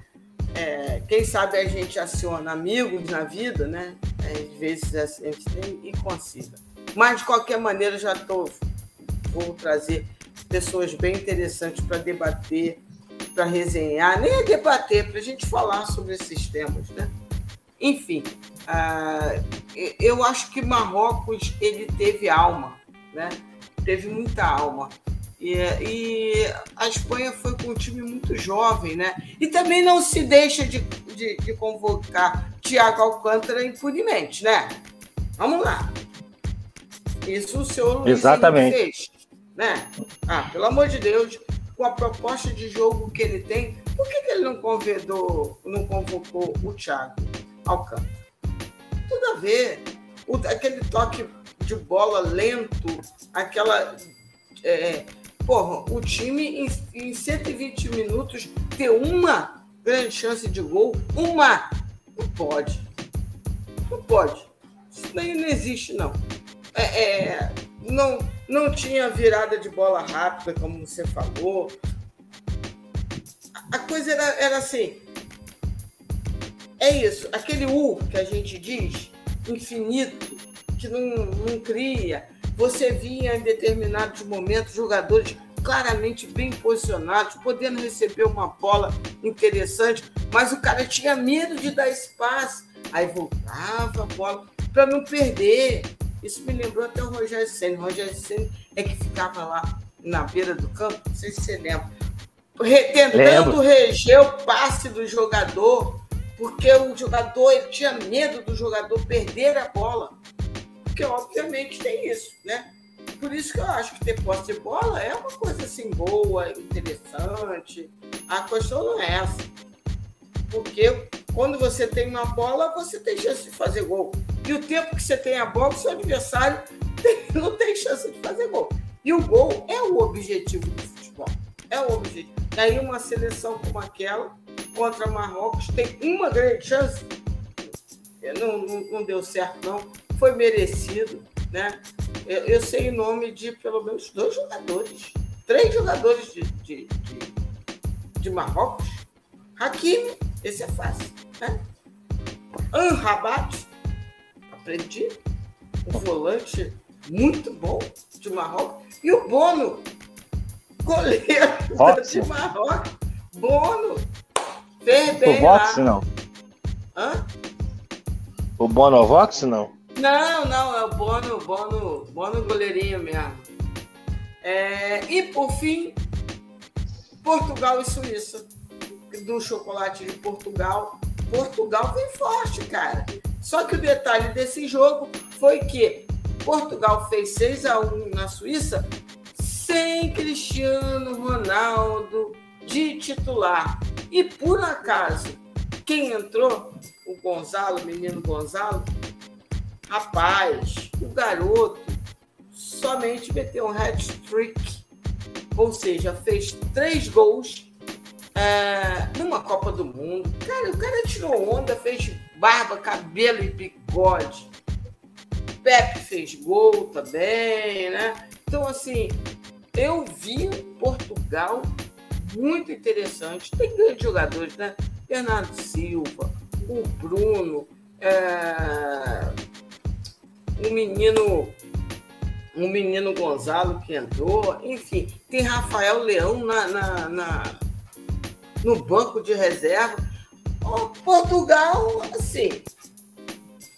É, quem sabe a gente aciona amigos na vida, né? Às vezes a gente tem e consiga. Mas de qualquer maneira já tô, vou trazer pessoas bem interessantes para debater, para resenhar, nem é debater, para a gente falar sobre esses temas, né? Enfim, ah, eu acho que Marrocos ele teve alma, né? Teve muita alma. E, e, a Espanha foi com um time muito jovem, né? E também não se deixa de, de, de convocar Thiago Alcântara impunemente, né? Vamos lá. Isso o senhor Luiz Exatamente. fez, né? Ah, pelo amor de Deus, com a proposta de jogo que ele tem, por que, que ele não convidou, não convocou o Thiago Alcântara? Tudo a ver. O, aquele toque de bola lento, aquela. É, porra, o time em, em 120 minutos ter uma grande chance de gol, uma. Não pode. Não pode. Isso daí não existe, não. É, é, não, não tinha virada de bola rápida, como você falou. A coisa era, era assim. É isso, aquele U que a gente diz, infinito, que não, não cria. Você via em determinados momentos jogadores claramente bem posicionados, podendo receber uma bola interessante, mas o cara tinha medo de dar espaço. Aí voltava a bola para não perder. Isso me lembrou até o Rogério Senna. O Rogério Senna é que ficava lá na beira do campo, não sei se você lembra, tentando Lembro. reger o passe do jogador, porque o jogador ele tinha medo do jogador perder a bola. Porque, obviamente, tem isso, né? Por isso que eu acho que ter posse de bola é uma coisa assim boa, interessante. A questão não é essa. Porque quando você tem uma bola, você tem chance de fazer gol. E o tempo que você tem a bola, o seu adversário não tem chance de fazer gol. E o gol é o objetivo do futebol. É o objetivo. Daí uma seleção como aquela, contra Marrocos, tem uma grande chance. Não, não, não deu certo, não. Foi merecido, né? Eu, eu, sei o nome de pelo menos dois jogadores. Três jogadores de, de, de, de Marrocos. Hakimi, esse é fácil. Né? Anrabat, aprendi. Um volante muito bom de Marrocos. E o Bono, goleiro de Marrocos. Bono. Fez bem o Vox, não. Hã? O Bono Vox, não? Não, não, é o Bono, Bono, Bono goleirinho mesmo. É, e por fim, Portugal e Suíça. Do chocolate de Portugal. Portugal vem forte, cara. Só que o detalhe desse jogo foi que Portugal fez 6 a 1 na Suíça sem Cristiano Ronaldo de titular. E por acaso, quem entrou? O Gonzalo, o menino Gonzalo. Rapaz, o garoto somente meteu um hat-trick, ou seja, fez três gols é, numa Copa do Mundo. Cara, o cara tirou onda, fez barba, cabelo e bigode. Pepe fez gol também, né? Então, assim, eu vi Portugal muito interessante. Tem grandes jogadores, né? Bernardo Silva, o Bruno, é... o menino o menino Gonzalo que entrou, enfim, tem Rafael Leão na, na, na no banco de reserva. Portugal, assim,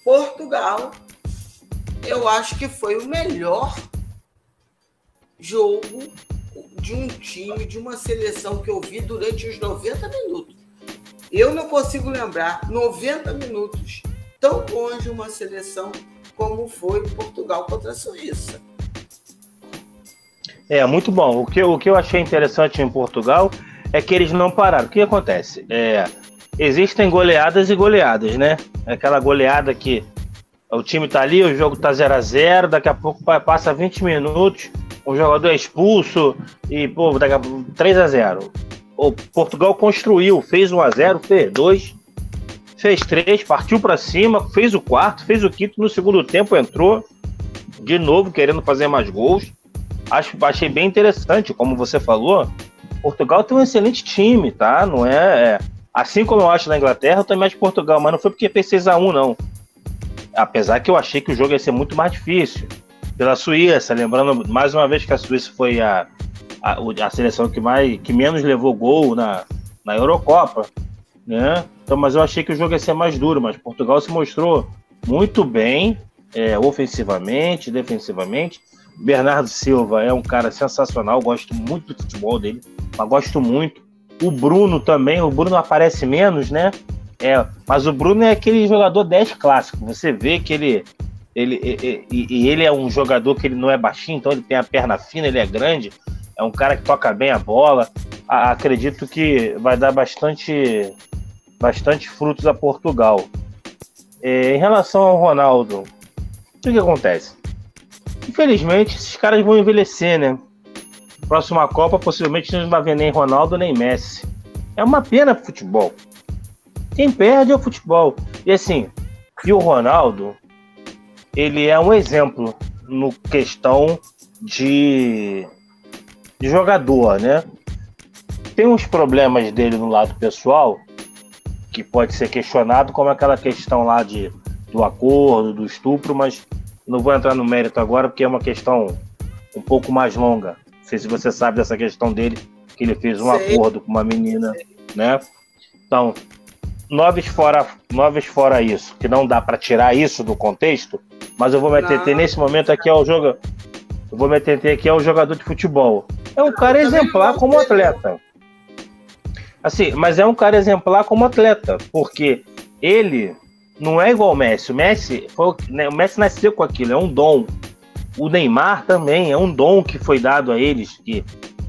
Portugal, eu acho que foi o melhor jogo de um time, de uma seleção que eu vi durante os 90 minutos. Eu não consigo lembrar 90 minutos tão longe uma seleção como foi Portugal contra a Suíça. É, muito bom. O que, o que eu achei interessante em Portugal é que eles não pararam. O que acontece? É, existem goleadas e goleadas, né? Aquela goleada que o time tá ali, o jogo tá 0 a 0 daqui a pouco passa 20 minutos, o jogador é expulso e, pô, daqui a 3 a 0 O Portugal construiu, fez 1 a 0 fez 2, fez 3, partiu para cima, fez o quarto, fez o quinto, no segundo tempo entrou de novo querendo fazer mais gols. Acho, achei bem interessante, como você falou, Portugal tem um excelente time, tá? Não é, é assim como eu acho na Inglaterra, eu também acho Portugal, mas não foi porque fez 6 a 1 não apesar que eu achei que o jogo ia ser muito mais difícil. Pela Suíça, lembrando mais uma vez que a Suíça foi a, a, a seleção que, mais, que menos levou gol na, na Eurocopa. Né? Então, mas eu achei que o jogo ia ser mais duro, mas Portugal se mostrou muito bem, é, ofensivamente, defensivamente. Bernardo Silva é um cara sensacional, gosto muito do futebol dele, mas gosto muito. O Bruno também, o Bruno aparece menos, né? É, mas o Bruno é aquele jogador 10 clássico. Você vê que ele, ele e, e, e ele é um jogador que ele não é baixinho, então ele tem a perna fina, ele é grande, é um cara que toca bem a bola. A, acredito que vai dar bastante, bastante frutos a Portugal. É, em relação ao Ronaldo, o que, que acontece? Infelizmente, esses caras vão envelhecer, né? Próxima Copa, possivelmente não vai ver nem Ronaldo nem Messi. É uma pena pro futebol. Quem perde é o futebol. E assim, e o Ronaldo, ele é um exemplo no questão de, de jogador, né? Tem uns problemas dele no lado pessoal que pode ser questionado, como aquela questão lá de, do acordo, do estupro, mas não vou entrar no mérito agora porque é uma questão um pouco mais longa. Não sei se você sabe dessa questão dele, que ele fez um Sei. acordo com uma menina, né? Então, noves fora, noves fora isso, que não dá para tirar isso do contexto, mas eu vou me atender nesse momento aqui ao jogo. Eu vou me atender aqui ao jogador de futebol. É um cara exemplar como atleta. Assim, mas é um cara exemplar como atleta, porque ele não é igual o Messi. O Messi, foi, né, o Messi nasceu com aquilo, é um dom. O Neymar também é um dom que foi dado a eles. Que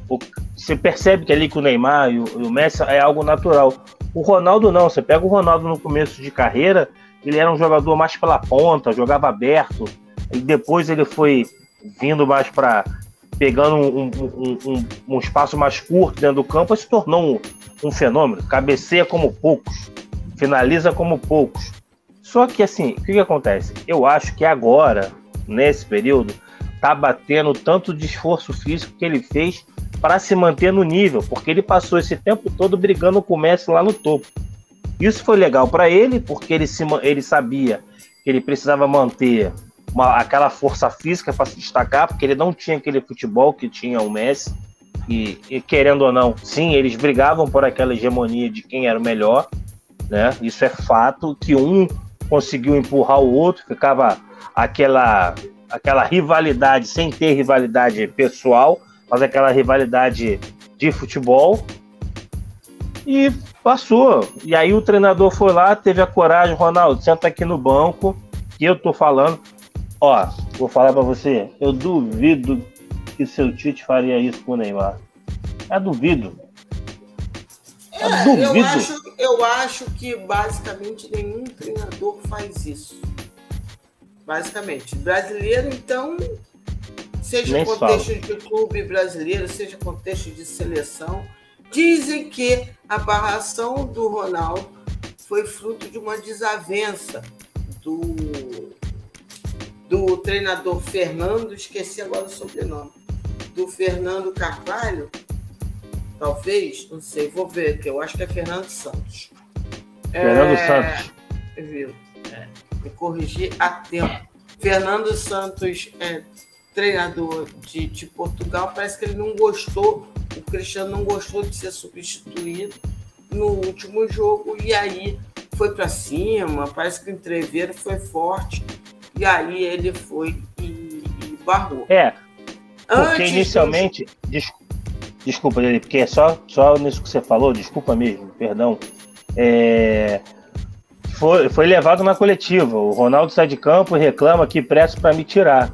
o, você percebe que ali que o Neymar e o, e o Messi é algo natural. O Ronaldo não. Você pega o Ronaldo no começo de carreira, ele era um jogador mais pela ponta, jogava aberto. E depois ele foi vindo mais para pegando um, um, um, um, espaço mais curto dentro do campo, se tornou um, fenômeno. Cabeceia como poucos, finaliza como poucos. Só que assim, o que, que acontece? Eu acho que agora, nesse período, tá batendo tanto de esforço físico que ele fez para se manter no nível, porque ele passou esse tempo todo brigando com o Messi lá no topo. Isso foi legal para ele, porque ele, se, ele sabia que ele precisava manter uma, aquela força física para se destacar, porque ele não tinha aquele futebol que tinha o Messi. E, e, querendo ou não, sim, eles brigavam por aquela hegemonia de quem era o melhor, né? Isso é fato que um conseguiu empurrar o outro, ficava aquela aquela rivalidade sem ter rivalidade pessoal, mas aquela rivalidade de futebol. E passou. E aí o treinador foi lá, teve a coragem, Ronaldo, senta aqui no banco, que eu tô falando. Ó, vou falar para você, eu duvido que seu Tite faria isso com o Neymar. Eu duvido. Eu é, duvido. Eu acho, eu acho que basicamente nenhum treinador faz isso. Basicamente. Brasileiro, então, seja Nem contexto falo. de clube brasileiro, seja contexto de seleção, dizem que a barração do Ronaldo foi fruto de uma desavença do do treinador Fernando, esqueci agora o sobrenome, do Fernando Carvalho, talvez, não sei, vou ver, que eu acho que é Fernando Santos. Fernando é, Santos. Viu? É, me corrigir a tempo. Fernando Santos é treinador de, de Portugal, parece que ele não gostou, o Cristiano não gostou de ser substituído no último jogo e aí foi para cima, parece que o entreveiro foi forte e aí ele foi e, e barrou. É, porque Antes inicialmente. Des, desculpa, Dele, porque é só, só nisso que você falou, desculpa mesmo, perdão. É, foi, foi levado na coletiva. O Ronaldo sai de campo e reclama que pressa para me tirar.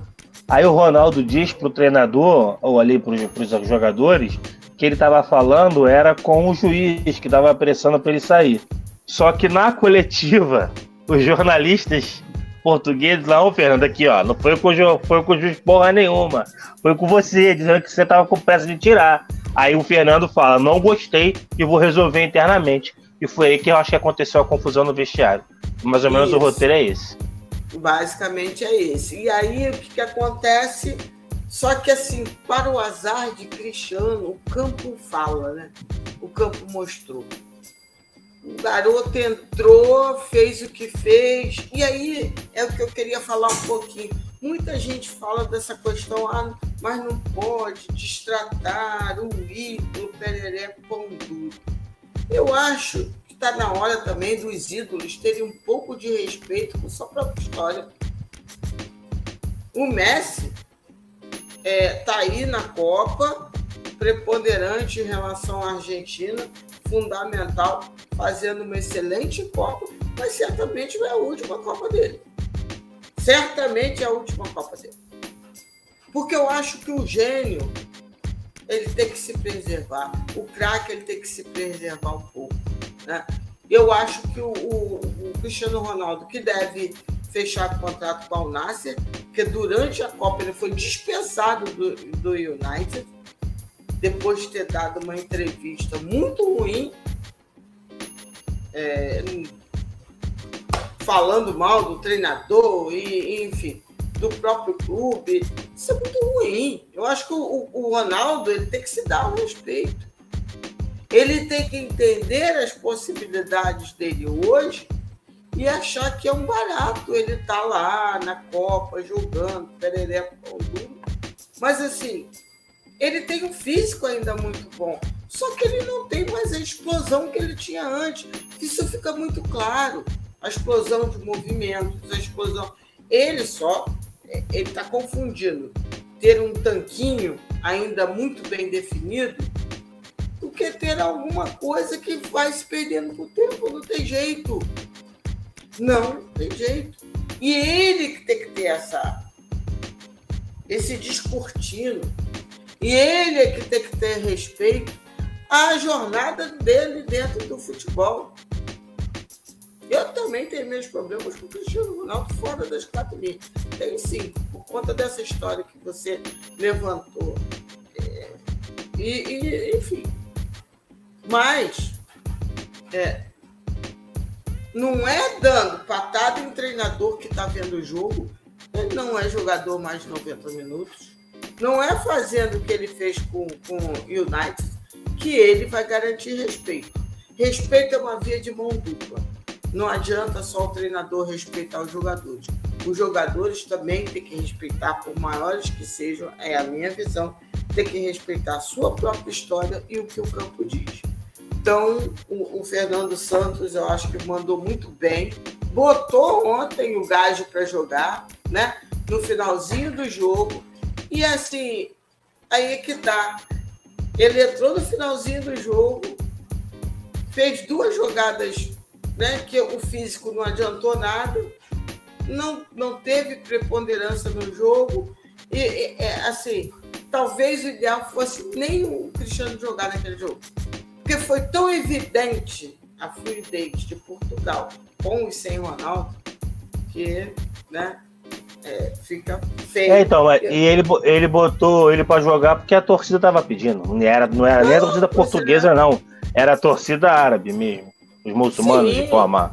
Aí o Ronaldo diz pro treinador, ou ali para os jogadores, que ele estava falando era com o juiz que dava pressando para ele sair. Só que na coletiva, os jornalistas português lá, ô Fernando, aqui, ó. Não foi com, o, foi com o juiz porra nenhuma. Foi com você, dizendo que você tava com pressa de tirar. Aí o Fernando fala: não gostei e vou resolver internamente. E foi aí que eu acho que aconteceu a confusão no vestiário. Mais ou menos Isso. o roteiro é esse. Basicamente é esse. E aí o que, que acontece? Só que assim, para o azar de Cristiano, o campo fala, né? O campo mostrou o garoto entrou, fez o que fez, e aí é o que eu queria falar um pouquinho. Muita gente fala dessa questão, ah, mas não pode destratar o ídolo, pereré, pão duro. Eu acho está na hora também dos ídolos terem um pouco de respeito com sua própria história. O Messi está é, tá aí na Copa, preponderante em relação à Argentina, fundamental, fazendo uma excelente Copa, mas certamente não é a última Copa dele. Certamente é a última Copa dele. Porque eu acho que o gênio ele tem que se preservar. O craque ele tem que se preservar um pouco. Né? Eu acho que o, o, o Cristiano Ronaldo, que deve fechar contrato com o Nasser, porque durante a Copa ele foi dispensado do, do United, depois de ter dado uma entrevista muito ruim, é, falando mal do treinador, e, enfim do próprio clube. Isso é muito ruim. Eu acho que o, o Ronaldo ele tem que se dar o respeito. Ele tem que entender as possibilidades dele hoje e achar que é um barato ele tá lá na Copa jogando, perereco. Mas assim, ele tem um físico ainda muito bom. Só que ele não tem mais a explosão que ele tinha antes. Isso fica muito claro. A explosão de movimentos, a explosão. Ele só ele está confundindo ter um tanquinho ainda muito bem definido do que ter alguma coisa que vai se perdendo com o tempo. Não tem jeito. Não, tem jeito. E ele que tem que ter essa, esse descortino. E ele é que tem que ter respeito à jornada dele dentro do futebol. Eu também tenho meus problemas com o Cristiano Ronaldo fora das quatro linhas. Tem sim, por conta dessa história que você levantou. É, e, e, enfim. Mas é, não é dando patada em treinador que está vendo o jogo. Ele não é jogador mais de 90 minutos. Não é fazendo o que ele fez com o United que ele vai garantir respeito. Respeito é uma via de mão dupla. Não adianta só o treinador respeitar os jogadores. Os jogadores também têm que respeitar, por maiores que sejam, é a minha visão, tem que respeitar a sua própria história e o que o campo diz. Então, o, o Fernando Santos, eu acho que mandou muito bem. Botou ontem o Gajo para jogar, né? No finalzinho do jogo. E assim, aí é que tá. Ele entrou no finalzinho do jogo, fez duas jogadas né, que o físico não adiantou nada, não, não teve preponderância no jogo. E, e é, assim, talvez o ideal fosse nem o Cristiano jogar naquele jogo. Porque foi tão evidente a fluidez de Portugal com e sem Ronaldo que né, é, fica feio. É, então, e ele, ele botou ele para jogar porque a torcida estava pedindo. Não era, não era não, nem a torcida portuguesa, não. Era a torcida árabe mesmo os muçulmanos Sim. de forma,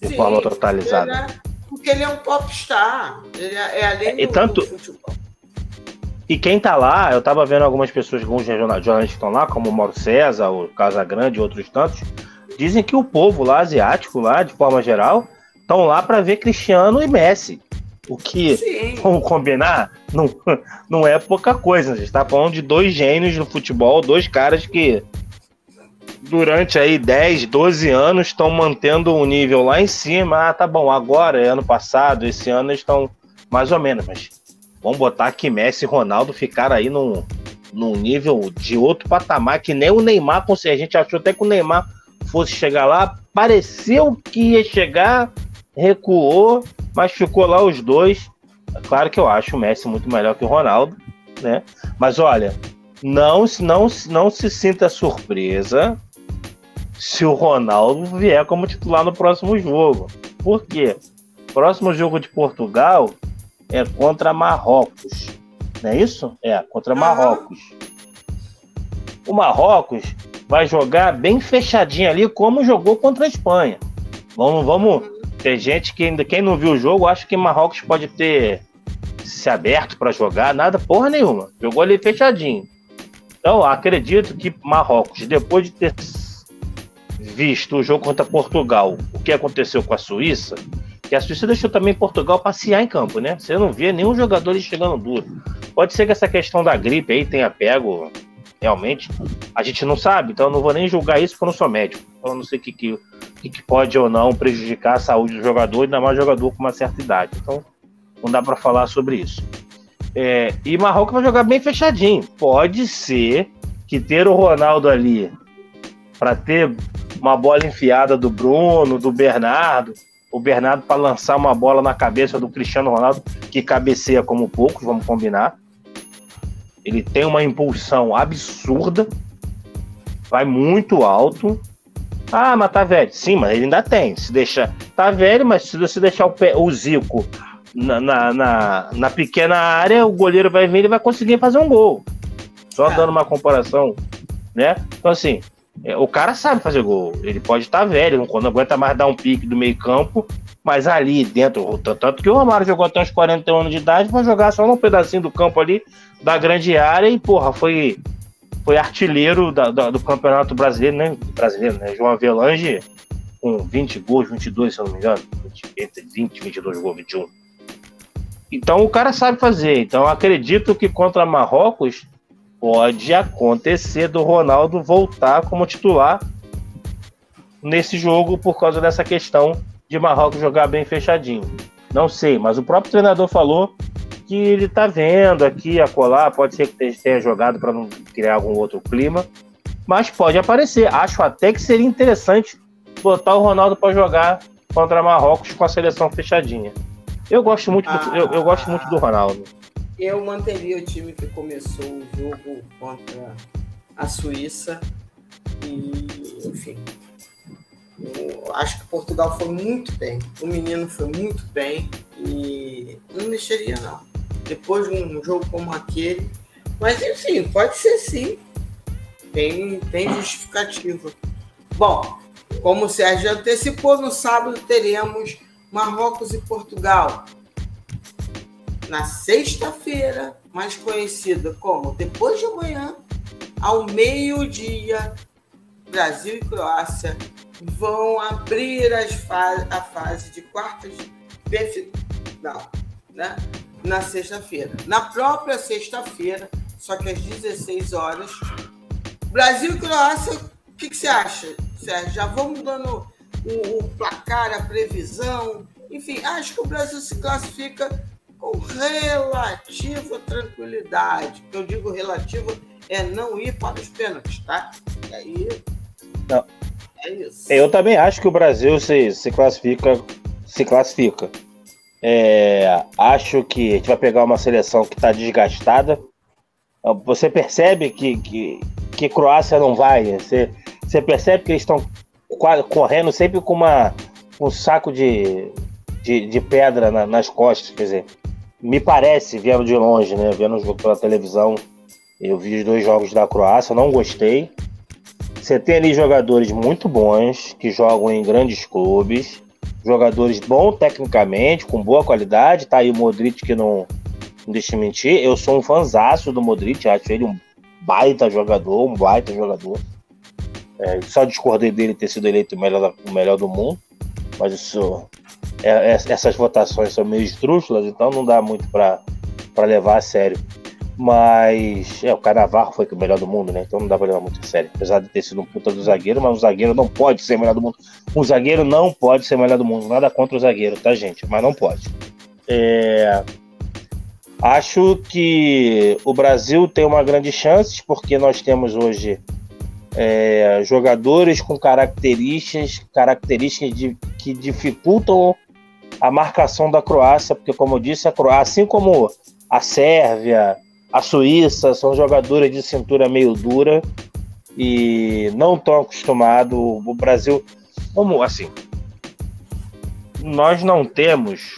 de Sim, forma totalizada. Porque, né? porque ele é um popstar. Ele é, é além e do, tanto, do futebol. E quem tá lá, eu tava vendo algumas pessoas, alguns jornalistas que estão lá, como o Mauro César, o Casagrande e outros tantos, dizem que o povo lá, asiático, lá, de forma geral, estão lá para ver Cristiano e Messi. O que, Sim. vamos combinar, não, não é pouca coisa. A gente tá falando de dois gênios no futebol, dois caras que durante aí 10, 12 anos estão mantendo um nível lá em cima. Ah, tá bom, agora ano passado, esse ano estão mais ou menos, mas vamos botar que Messi e Ronaldo ficaram aí num, num nível de outro patamar que nem o Neymar conseguiu. A gente achou até que o Neymar fosse chegar lá, pareceu que ia chegar, recuou, mas ficou lá os dois. Claro que eu acho o Messi muito melhor que o Ronaldo, né? Mas olha, não, não, não se sinta surpresa se o Ronaldo vier como titular no próximo jogo. Por quê? Próximo jogo de Portugal é contra Marrocos. Não é isso? É, contra Marrocos. O Marrocos vai jogar bem fechadinho ali, como jogou contra a Espanha. Vamos, vamos. Tem gente que ainda, quem não viu o jogo, acha que Marrocos pode ter se aberto para jogar, nada, porra nenhuma. Jogou ali fechadinho. Então, acredito que Marrocos, depois de ter visto o jogo contra Portugal, o que aconteceu com a Suíça, que a Suíça deixou também Portugal passear em campo, né? Você não vê nenhum jogador chegando duro. Pode ser que essa questão da gripe aí tenha pego realmente a gente não sabe, então eu não vou nem julgar isso porque eu não sou médico. Então eu não sei o que, que, que pode ou não prejudicar a saúde do jogador, ainda mais jogador com uma certa idade. Então não dá para falar sobre isso. É, e Marrocos vai jogar bem fechadinho. Pode ser que ter o Ronaldo ali para ter uma bola enfiada do Bruno, do Bernardo, o Bernardo para lançar uma bola na cabeça do Cristiano Ronaldo, que cabeceia como poucos, vamos combinar. Ele tem uma impulsão absurda, vai muito alto. Ah, mas tá velho. Sim, mas ele ainda tem. Se deixar. Tá velho, mas se você deixar o, pé, o Zico na, na, na, na pequena área, o goleiro vai vir e vai conseguir fazer um gol. Só é. dando uma comparação, né? Então, assim, é, o cara sabe fazer gol. Ele pode estar tá velho, não, não aguenta mais dar um pique do meio campo, mas ali dentro, tanto que o Romário jogou até uns 40 anos de idade para jogar só num pedacinho do campo ali, da grande área, e, porra, foi, foi artilheiro da, da, do Campeonato Brasileiro, né? Brasileiro, né? João Avelange com 20 gols, 22, se eu não me engano. Entre 20 22 gols, 21. Então o cara sabe fazer. Então acredito que contra Marrocos pode acontecer do Ronaldo voltar como titular nesse jogo por causa dessa questão de Marrocos jogar bem fechadinho. Não sei, mas o próprio treinador falou que ele tá vendo aqui, a colar, pode ser que tenha jogado para não criar algum outro clima, mas pode aparecer. Acho até que seria interessante botar o Ronaldo para jogar contra Marrocos com a seleção fechadinha. Eu gosto muito, do, eu, eu gosto muito do Ronaldo. Eu manteria o time que começou o jogo contra a Suíça e, enfim, eu acho que Portugal foi muito bem. O menino foi muito bem e não mexeria não. Depois de um jogo como aquele, mas enfim, pode ser sim. Tem, tem justificativa. Bom, como o Sérgio antecipou, no sábado teremos Marrocos e Portugal. Na sexta-feira, mais conhecida como depois de amanhã, ao meio-dia, Brasil e Croácia vão abrir fa a fase de quartas de final, né? Na sexta-feira. Na própria sexta-feira, só que às 16 horas, Brasil e Croácia, o que, que você acha, Sérgio? Já vamos dando o, o placar, a previsão. Enfim, acho que o Brasil se classifica com relativa tranquilidade. O que eu digo relativa é não ir para os pênaltis, tá? E aí. Não. É isso. Eu também acho que o Brasil se, se classifica. Se classifica. É, acho que a gente vai pegar uma seleção que está desgastada. Você percebe que, que, que Croácia não vai. Você, você percebe que eles estão correndo sempre com uma, um saco de, de, de pedra na, nas costas, quer dizer, me parece, vendo de longe, né, vendo o jogo pela televisão, eu vi os dois jogos da Croácia, não gostei. Você tem ali jogadores muito bons, que jogam em grandes clubes, jogadores bons tecnicamente, com boa qualidade, tá aí o Modric que não, não deixa mentir, eu sou um fanzaço do Modric, acho ele um baita jogador, um baita jogador. É, só discordei dele ter sido eleito o melhor, o melhor do mundo, mas isso, é, é, essas votações são meio estrúxulas, então não dá muito para levar a sério. Mas é, o Canavarro foi o melhor do mundo, né? Então não dá pra levar muito a sério. Apesar de ter sido um puta do zagueiro, mas o zagueiro não pode ser melhor do mundo. O zagueiro não pode ser melhor do mundo. Nada contra o zagueiro, tá, gente? Mas não pode. É... Acho que o Brasil tem uma grande chance, porque nós temos hoje é, jogadores com características, características de, que dificultam a marcação da Croácia, porque como eu disse, a Croácia, assim como a Sérvia, a Suíça, são jogadores de cintura meio dura e não estão acostumados. O Brasil, como assim, nós não temos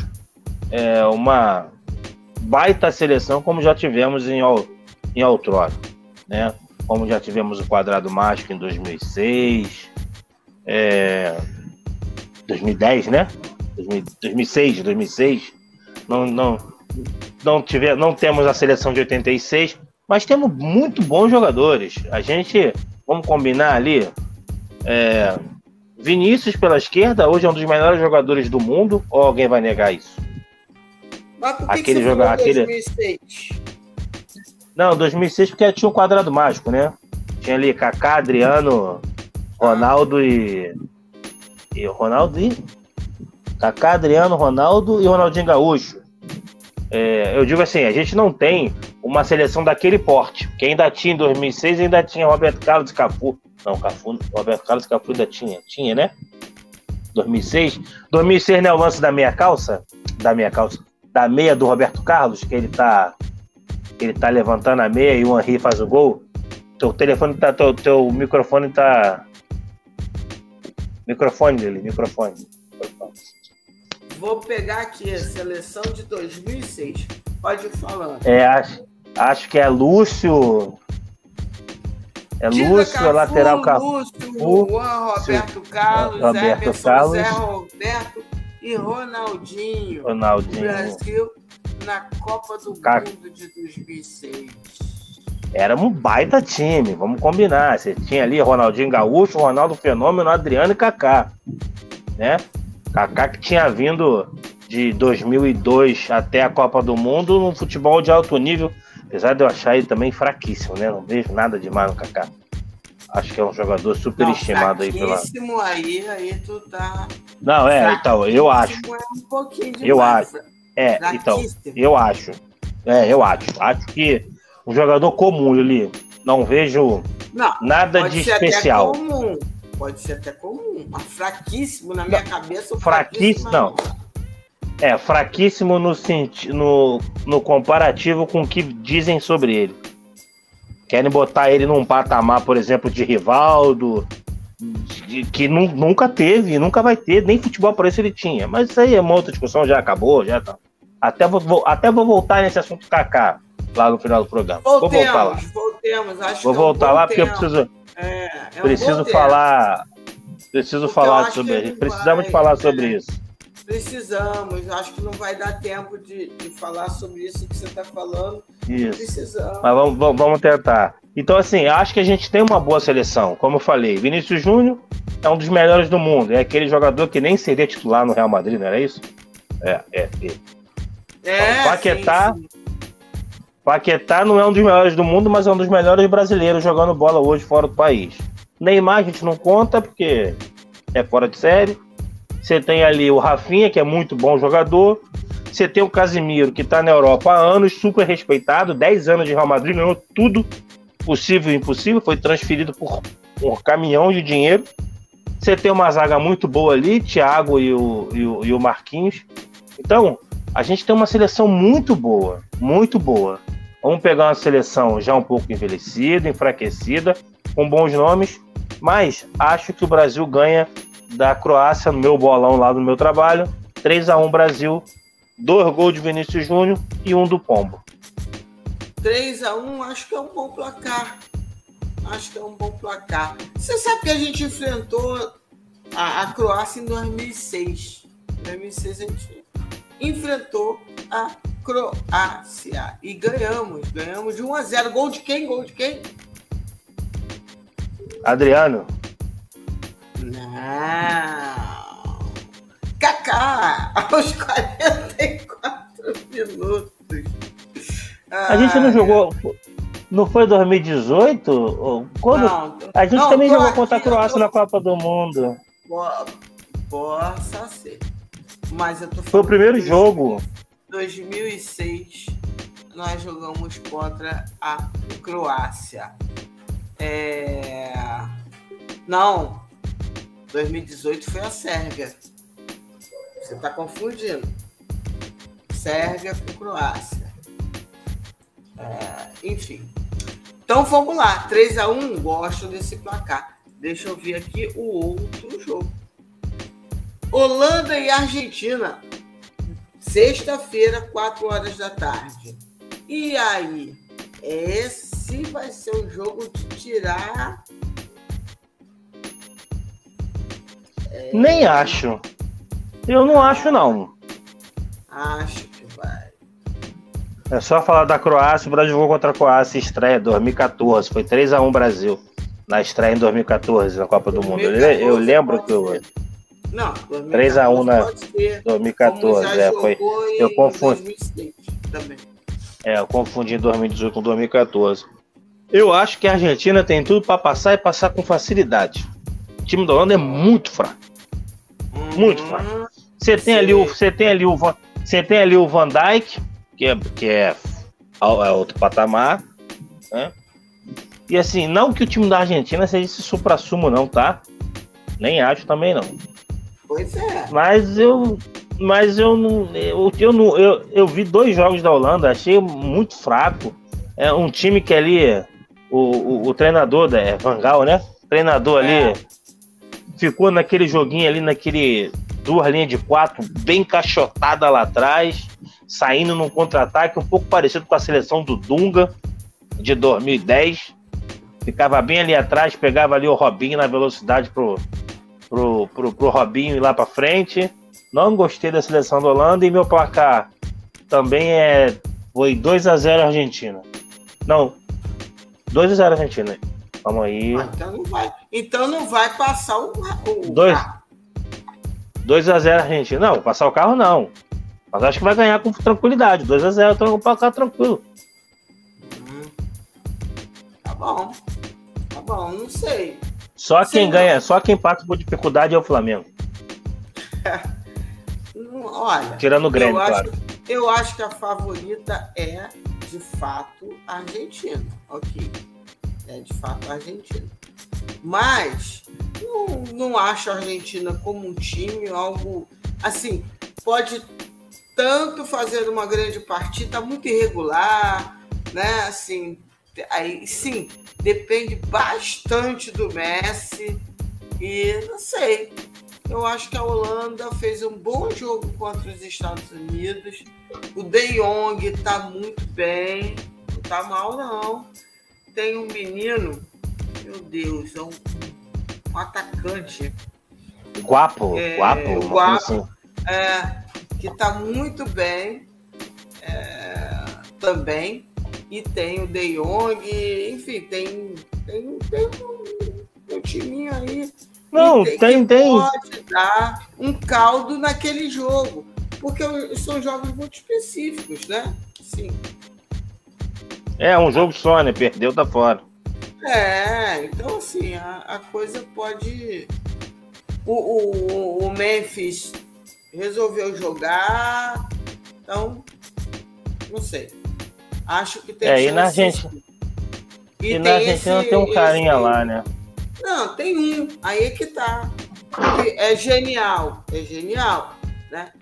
é, uma baita seleção como já tivemos em, em outrora, né? como já tivemos o quadrado mágico em 2006, é, 2010, né? 2006, 2006. Não, não, não, tive, não temos a seleção de 86, mas temos muito bons jogadores. A gente, vamos combinar ali, é, Vinícius pela esquerda, hoje é um dos melhores jogadores do mundo, ou alguém vai negar isso? Mas por que aquele que jogador aquele... 2006? Não, 2006 porque tinha o um quadrado mágico, né? Tinha ali Kaká, Adriano, Ronaldo e. E Ronaldo e. Kaká, Adriano, Ronaldo e Ronaldinho Gaúcho. É, eu digo assim, a gente não tem uma seleção daquele porte, que ainda tinha em 2006, ainda tinha Roberto Carlos Cafu. Não, Cafu, Roberto Carlos Cafu ainda tinha, tinha, né? 2006. 2006 não é o lance da meia calça? Da meia calça. Da meia do Roberto Carlos, que ele tá ele tá levantando a meia e o Henry faz o gol. Teu telefone tá teu, teu microfone tá Microfone dele, microfone. Vou pegar aqui a seleção de 2006. Pode ir falando. É, acho, acho que é Lúcio. É Lúcio, Cafu, lateral Cafu. Lúcio, Juan, Roberto Carlos, Roberto Emerson, Carlos. Zé Roberto e Ronaldinho. Ronaldinho. Brasil na Copa do Mundo de 2006. Era um baita time, vamos combinar. Você tinha ali Ronaldinho Gaúcho, Ronaldo Fenômeno, Adriano e Kaká. Né? Kaká que tinha vindo de 2002 até a Copa do Mundo no futebol de alto nível, apesar de eu achar ele também fraquíssimo, né? Não vejo nada demais no Kaká. Acho que é um jogador super Não, estimado aí pela. aí, aí tu tá. Não, é, então, eu acho. É um pouquinho demais, eu acho. É, então, eu acho. É, eu acho. Acho que um jogador comum ali. Não vejo não, nada de especial. comum. Pode ser até comum, mas fraquíssimo na minha cabeça. Fraquíssimo, não. É, fraquíssimo no, no, no comparativo com o que dizem sobre ele. Querem botar ele num patamar, por exemplo, de Rivaldo, de, que nu, nunca teve, nunca vai ter, nem futebol por isso ele tinha. Mas isso aí é uma outra discussão, já acabou, já tá. Até vou, até vou voltar nesse assunto Kaká lá no final do programa. Voltemos, Vou voltar lá. Voltemos, acho Vou voltar é um lá porque eu preciso. É, é um preciso falar. Preciso porque falar sobre. Precisamos vai, falar sobre é, isso. Precisamos, acho que não vai dar tempo de, de falar sobre isso que você está falando. Isso. Precisamos. Mas vamos, vamos tentar. Então, assim, acho que a gente tem uma boa seleção. Como eu falei, Vinícius Júnior é um dos melhores do mundo. É aquele jogador que nem seria titular no Real Madrid, não era isso? É, é. É, é Paquetá, sim, sim. Paquetá não é um dos melhores do mundo, mas é um dos melhores brasileiros jogando bola hoje fora do país. Neymar a gente não conta porque é fora de série. Você tem ali o Rafinha, que é muito bom jogador. Você tem o Casimiro, que está na Europa há anos, super respeitado, 10 anos de Real Madrid, ganhou tudo possível e impossível, foi transferido por um caminhão de dinheiro. Você tem uma zaga muito boa ali, Thiago e o, e o, e o Marquinhos. Então, a gente tem uma seleção muito boa, muito boa. Vamos pegar uma seleção já um pouco envelhecida, enfraquecida, com bons nomes, mas acho que o Brasil ganha da Croácia no meu bolão lá no meu trabalho. 3 a 1 Brasil, dois gols de Vinícius Júnior e um do Pombo. 3 a 1 acho que é um bom placar. Acho que é um bom placar. Você sabe que a gente enfrentou a, a Croácia em 2006. Em 2006 a gente enfrentou a Croácia. E ganhamos. Ganhamos de 1 a 0. Gol de quem? Gol de quem? Adriano. Não. Kaká, aos 44 minutos. a gente não jogou. Não foi 2018? Quando? Não, a gente não, também jogou contra a Croácia tô... na Copa do Mundo. Possa ser. Mas eu tô Foi o primeiro jogo. 2006 nós jogamos contra a Croácia. É... Não, 2018 foi a Sérvia. Você está confundindo. Sérvia com Croácia. É... Enfim. Então vamos lá. 3 a 1 gosto desse placar. Deixa eu ver aqui o outro jogo. Holanda e Argentina. Sexta-feira, 4 horas da tarde. E aí? Esse vai ser um jogo de tirar. É... Nem acho. Eu não acho, não. Acho que vai. É só falar da Croácia. O Brasil jogou contra a Croácia estreia 2014. Foi 3x1 Brasil. Na estreia em 2014 na Copa 2014, do Mundo. Eu, eu lembro que eu. Não, 3x1 na 2014. É, foi. Eu confundo. É, eu confundi 2018 com 2014. Eu acho que a Argentina tem tudo para passar e passar com facilidade. O time da Holanda é muito fraco. Muito uhum. fraco. Você tem ali o, você tem ali o, você tem ali o Van Dijk, que é, que é, é outro patamar, né? E assim, não que o time da Argentina seja esse supra-sumo, não, tá? Nem acho também não. Pois é. Mas eu, mas eu não, eu, eu, não, eu, eu vi dois jogos da Holanda, achei muito fraco. É um time que ali o, o, o treinador da é Van Gaal, né? O treinador ali é. ficou naquele joguinho ali, naquele duas linhas de quatro, bem cachotada lá atrás, saindo num contra-ataque um pouco parecido com a seleção do Dunga de 2010. Ficava bem ali atrás, pegava ali o Robinho na velocidade pro, pro, pro, pro Robinho ir lá para frente. Não gostei da seleção da Holanda e meu placar também é foi 2 a 0 Argentina. Não, 2 x 0 Argentina. Vamos aí. Ah, então, não vai, então não vai passar o, o 2 2 x 0 Argentina. Não, passar o carro não. Mas acho que vai ganhar com tranquilidade. 2 x 0 então para cá tranquilo. Hum. Tá bom. Tá bom, não sei. Só sei quem não. ganha, só quem passa por dificuldade é o Flamengo. Olha, tirando o Grêmio, eu claro. Acho, eu acho que a favorita é de fato a Argentina, ok? É de fato a Argentina. Mas não, não acho a Argentina como um time algo assim, pode tanto fazer uma grande partida, muito irregular, né? Assim, aí sim, depende bastante do Messi e não sei. Eu acho que a Holanda fez um bom jogo contra os Estados Unidos. O De Jong está muito bem, não está mal não. Tem um menino, meu Deus, é um, um atacante. Guapo, é, guapo, guapo assim. é, que está muito bem é, também. E tem o De Jong, enfim, tem, tem, tem um, um timinho aí não, tem, tem, tem. Pode dar um caldo naquele jogo. Porque são jogos muito específicos, né? Sim. É, um jogo só, né? Perdeu, tá fora. É, então assim, a, a coisa pode. O, o, o Memphis resolveu jogar. Então, não sei. Acho que tem É, e na gente. E, e na Argentina esse, tem um carinha esse... lá, né? Não, tem um. Aí é que tá. É genial. É genial, né?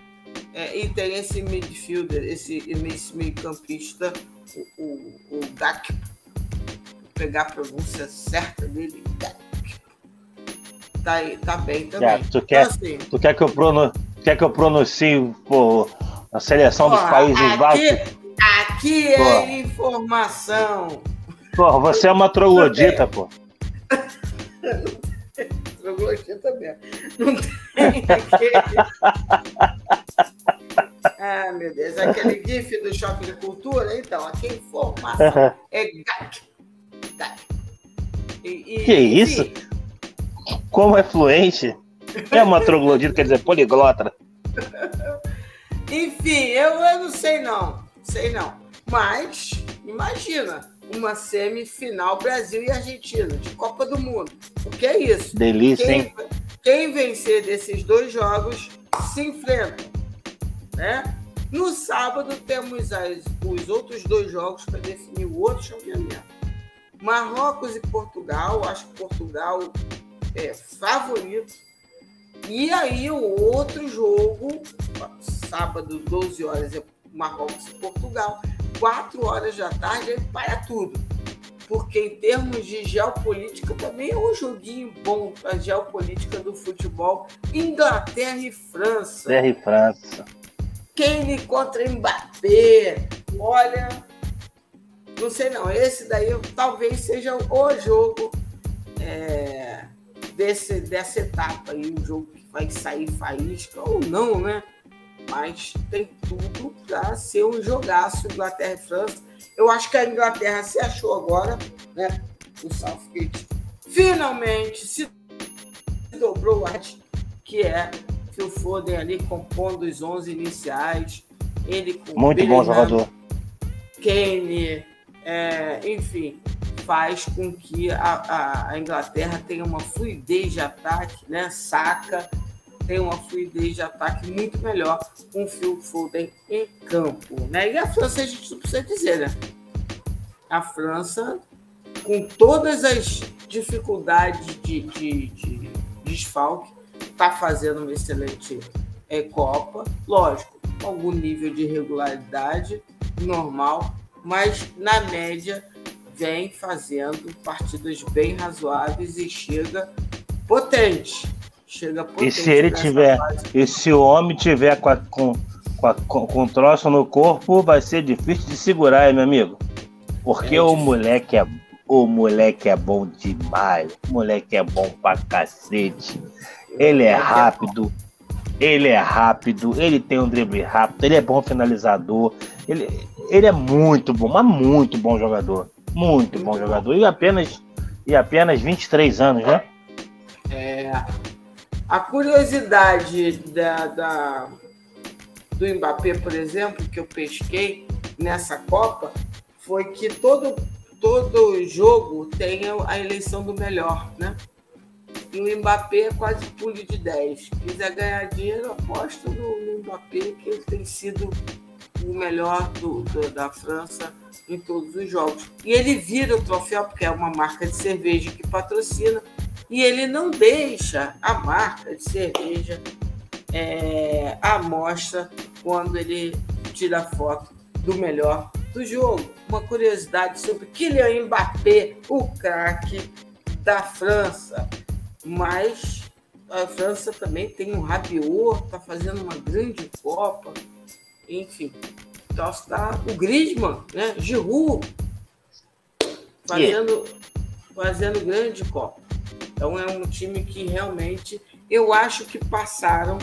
É, e tem esse midfielder, esse, esse meio campista, o, o, o Gak. Vou pegar a pronúncia certa dele. Gak. Tá, aí, tá bem também. É, tu, quer, então, assim, tu quer que eu pronuncie, quer que eu pronuncie pô, a seleção dos Países Baixos? Aqui é informação. Pô, você é uma troglodita, pô. Troglodita mesmo. Não tem aquele. ah, meu Deus. Aquele GIF do Choque de Cultura, então, aqui a informação é GAC. E, e, que isso? Como é fluente? É uma troglodita, quer dizer, poliglota. Enfim, eu, eu não sei não. Sei não. Mas, imagina uma semifinal Brasil e Argentina de Copa do Mundo. O que é isso? Delícia, quem, hein? Quem vencer desses dois jogos se enfrenta, né? No sábado temos as, os outros dois jogos para definir o outro campeonato. Marrocos e Portugal, acho que Portugal é favorito. E aí o outro jogo, sábado, 12 horas, é Marrocos e Portugal. 4 horas da tarde para tudo. Porque em termos de geopolítica também é um joguinho bom para a geopolítica do futebol. Inglaterra e França. Inglaterra e França. Kane contra Mbappé. Olha, não sei não. Esse daí talvez seja o jogo é, desse, dessa etapa aí, um jogo que vai sair faísca ou não, né? Mas tem tudo para ser um jogaço Inglaterra e França. Eu acho que a Inglaterra se achou agora, né? O Southgate finalmente se dobrou o que é Phil Foden ali compondo os 11 iniciais. Ele com Muito bom jogador. Kane, é, enfim, faz com que a, a, a, Inglaterra tenha uma fluidez de ataque, né? Saca tem uma fluidez de ataque muito melhor com o Phil Foden em campo, né? E a França a gente não precisa dizer, né? A França, com todas as dificuldades de, de, de desfalque, está fazendo uma excelente é, Copa, lógico, algum nível de regularidade normal, mas na média vem fazendo partidas bem razoáveis e chega potente. Chega. E se ele tiver, fase. e se o homem tiver com, a, com, com, a, com, com troço no corpo, vai ser difícil de segurar, hein, meu amigo? Porque é o moleque é o moleque é bom demais. O moleque é bom pra cacete. Ele é rápido. Ele é rápido. Ele tem um drible rápido. Ele é bom finalizador. Ele, ele é muito bom, mas muito bom jogador. Muito bom jogador. E apenas, e apenas 23 anos, né? É. A curiosidade da, da, do Mbappé, por exemplo, que eu pesquei nessa Copa, foi que todo, todo jogo tem a eleição do melhor, né? E o Mbappé é quase pule de 10. Quiser ganhar dinheiro, aposta no Mbappé, que ele tem sido o melhor do, do, da França em todos os jogos. E ele vira o troféu, porque é uma marca de cerveja que patrocina, e ele não deixa a marca de cerveja é, à mostra quando ele tira foto do melhor do jogo. Uma curiosidade sobre Kylian Mbappé, o craque da França. Mas a França também tem um Rabiot, está fazendo uma grande Copa. Enfim, então está o Griezmann, né? Giroud, fazendo, yeah. fazendo grande Copa. Então é um time que realmente eu acho que passaram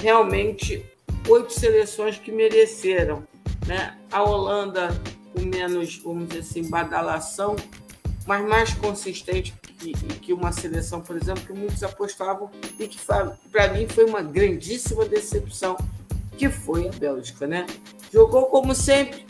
realmente oito seleções que mereceram né? A Holanda com menos, vamos dizer assim, badalação, mas mais consistente que, que uma seleção, por exemplo, que muitos apostavam e que para mim foi uma grandíssima decepção, que foi a Bélgica, né? Jogou como sempre.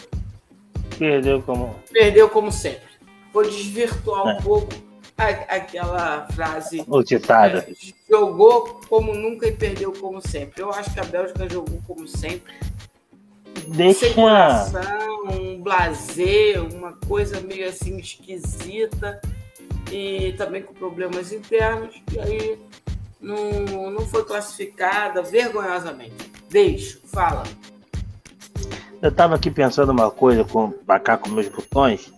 Perdeu como. Perdeu como sempre. Vou desvirtuar é. um pouco aquela frase. O ditado. É, jogou como nunca e perdeu como sempre. Eu acho que a Bélgica jogou como sempre Deixa... Seguração, um blazer, uma coisa meio assim esquisita e também com problemas internos. E aí não, não foi classificada vergonhosamente. Deixo, fala. Eu estava aqui pensando uma coisa com cá com meus botões.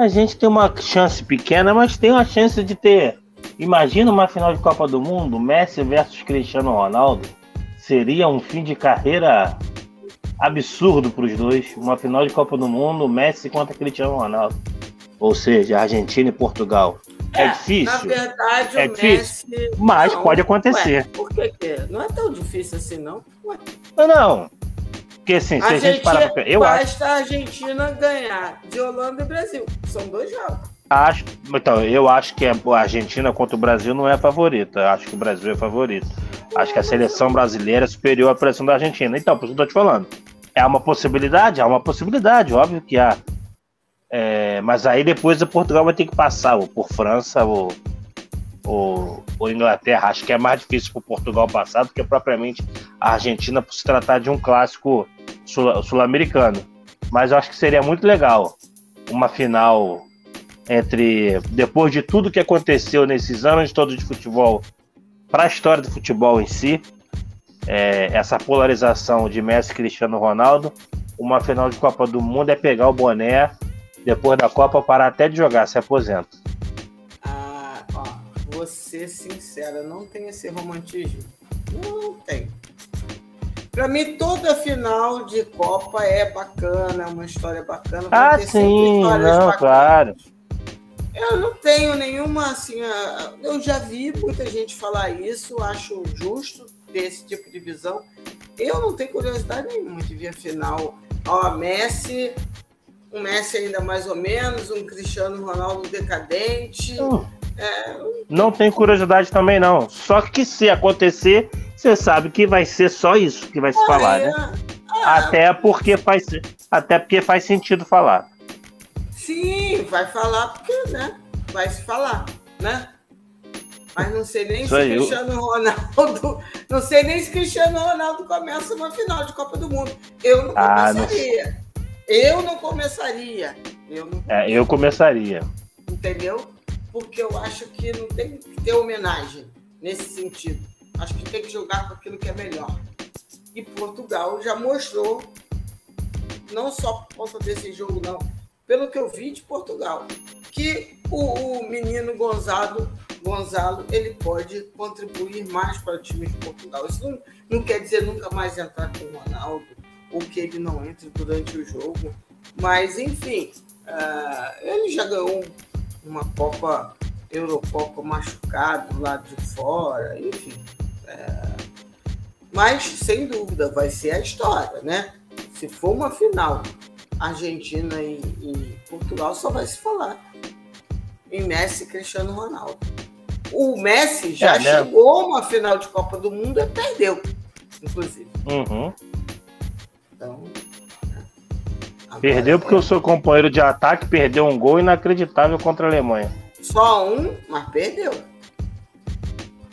A gente tem uma chance pequena, mas tem uma chance de ter. Imagina uma final de Copa do Mundo, Messi versus Cristiano Ronaldo. Seria um fim de carreira absurdo para os dois. Uma final de Copa do Mundo, Messi contra Cristiano Ronaldo. Ou seja, Argentina e Portugal. É, é difícil. Na verdade, é o difícil, Messi. Mas não, pode acontecer. Ué, por que, que Não é tão difícil assim, não? Ué. Não, não. Porque assim, se a, a gente parar pra... eu Basta acho... a Argentina ganhar de Holanda e Brasil. São dois jogos. Acho, então, eu acho que a Argentina contra o Brasil não é favorita. Acho que o Brasil é favorito. Acho que a seleção brasileira é superior à pressão da Argentina. Então, por isso que eu tô te falando. É uma possibilidade? É uma possibilidade, óbvio que há. É, mas aí depois o Portugal vai ter que passar ou por França ou, ou, ou Inglaterra. Acho que é mais difícil para Portugal passar do que propriamente a Argentina por se tratar de um clássico sul-americano. Mas eu acho que seria muito legal uma final entre depois de tudo que aconteceu nesses anos todos de futebol para a história do futebol em si, é, essa polarização de Messi e Cristiano Ronaldo, uma final de Copa do Mundo é pegar o boné depois da Copa parar até de jogar, se aposenta. Ah, ó, vou ser sincera, não tem esse romantismo. Não tem. Para mim, toda final de Copa é bacana, é uma história bacana. Ah, sim, não, bacanas. claro. Eu não tenho nenhuma, assim, eu já vi muita gente falar isso, acho justo, ter esse tipo de visão. Eu não tenho curiosidade nenhuma de ver a final. Ó, Messi, um Messi ainda mais ou menos, um Cristiano Ronaldo decadente. Hum. É... Não tem curiosidade também, não. Só que se acontecer, você sabe que vai ser só isso que vai se falar, né? Ah, até porque faz até porque faz sentido falar. Sim, vai falar porque, né? Vai se falar, né? Mas não sei nem Isso se Cristiano eu... Ronaldo. Não sei nem se Cristiano Ronaldo começa uma final de Copa do Mundo. Eu não ah, começaria. Não... Eu não começaria. Eu, não... É, eu começaria. Entendeu? Porque eu acho que não tem que ter homenagem nesse sentido. Acho que tem que jogar com aquilo que é melhor. E Portugal já mostrou, não só por conta desse jogo, não, pelo que eu vi de Portugal, que o, o menino Gonzalo, Gonzalo ele pode contribuir mais para o time de Portugal. Isso não, não quer dizer nunca mais entrar com o Ronaldo ou que ele não entre durante o jogo, mas enfim, uh, ele já ganhou uma Copa Eurocopa machucado lá de fora, enfim. Uh, mas sem dúvida vai ser a história, né? Se for uma final Argentina e, e Portugal, só vai se falar em Messi e Cristiano Ronaldo. O Messi já é, né? chegou a uma final de Copa do Mundo e perdeu, inclusive. Uhum. Então. Perdeu porque o seu companheiro de ataque perdeu um gol inacreditável contra a Alemanha. Só um, mas perdeu.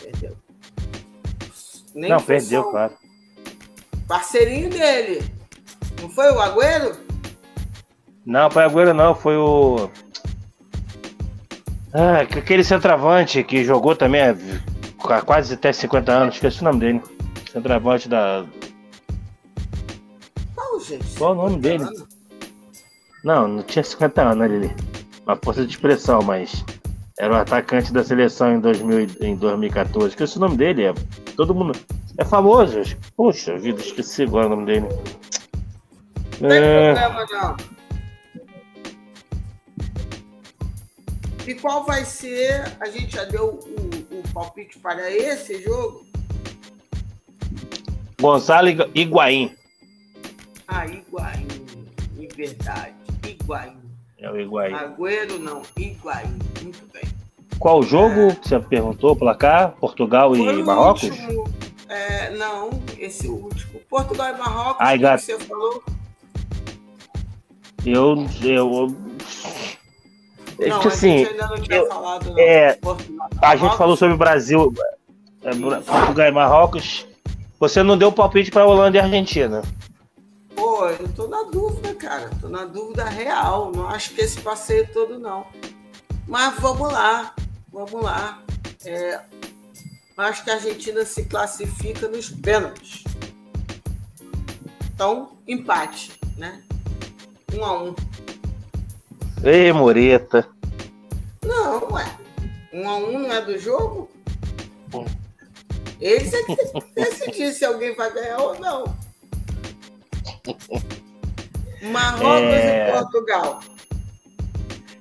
Perdeu. Nem Não, perdeu, só... claro. Parceirinho dele. Não foi o Agüero? Não, foi o Agüero não, foi o. Ah, aquele centroavante que jogou também há quase até 50 anos, esqueci o nome dele. Centroavante da. Qual, gente? Qual o nome dele? Anos? Não, não tinha 50 anos ali. Uma força de expressão, mas era um atacante da seleção em, 2000, em 2014. Esqueci o nome dele. É, todo mundo. É famoso. Poxa vida, esqueci agora o nome dele. Não tem é... problema, não. E qual vai ser? A gente já deu o, o palpite para esse jogo? Gonzalo Higuaín. Ah, Higuaín. Em verdade. Higuaín. É o Higuaín. Agüero não, Higuaín. Muito bem. Qual jogo? É... Você perguntou, placar? Portugal Foi e Marrocos? Último, é, não, esse último. Portugal e Marrocos, Ai, que você falou? Eu, eu, é não, assim, a ainda não tinha eu, falado. É, a gente falou sobre o Brasil, é, Portugal e Marrocos. Você não deu palpite para Holanda e Argentina. Pô, eu tô na dúvida, cara. Tô na dúvida real. Não acho que esse passeio todo, não. Mas vamos lá. Vamos lá. É, acho que a Argentina se classifica nos pênaltis. Então, empate, né? Um a um. Ei, Moreta. Não, ué. Um a um não é do jogo? Eles é que decidir se alguém vai ganhar ou não. Marrocos é... e Portugal.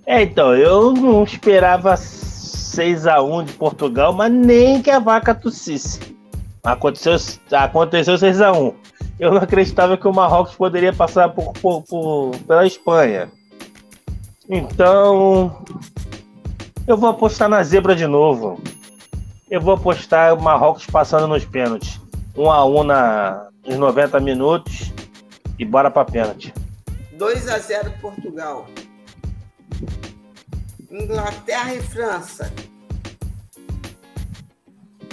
É, então, eu não esperava 6x1 de Portugal, mas nem que a vaca tossisse. Aconteceu, aconteceu 6x1. Eu não acreditava que o Marrocos poderia passar por, por, por pela Espanha. Então, eu vou apostar na zebra de novo. Eu vou apostar o Marrocos passando nos pênaltis. 1 um a 1 um na, nos 90 minutos e bora para pênalti. 2 a 0 Portugal. Inglaterra e França.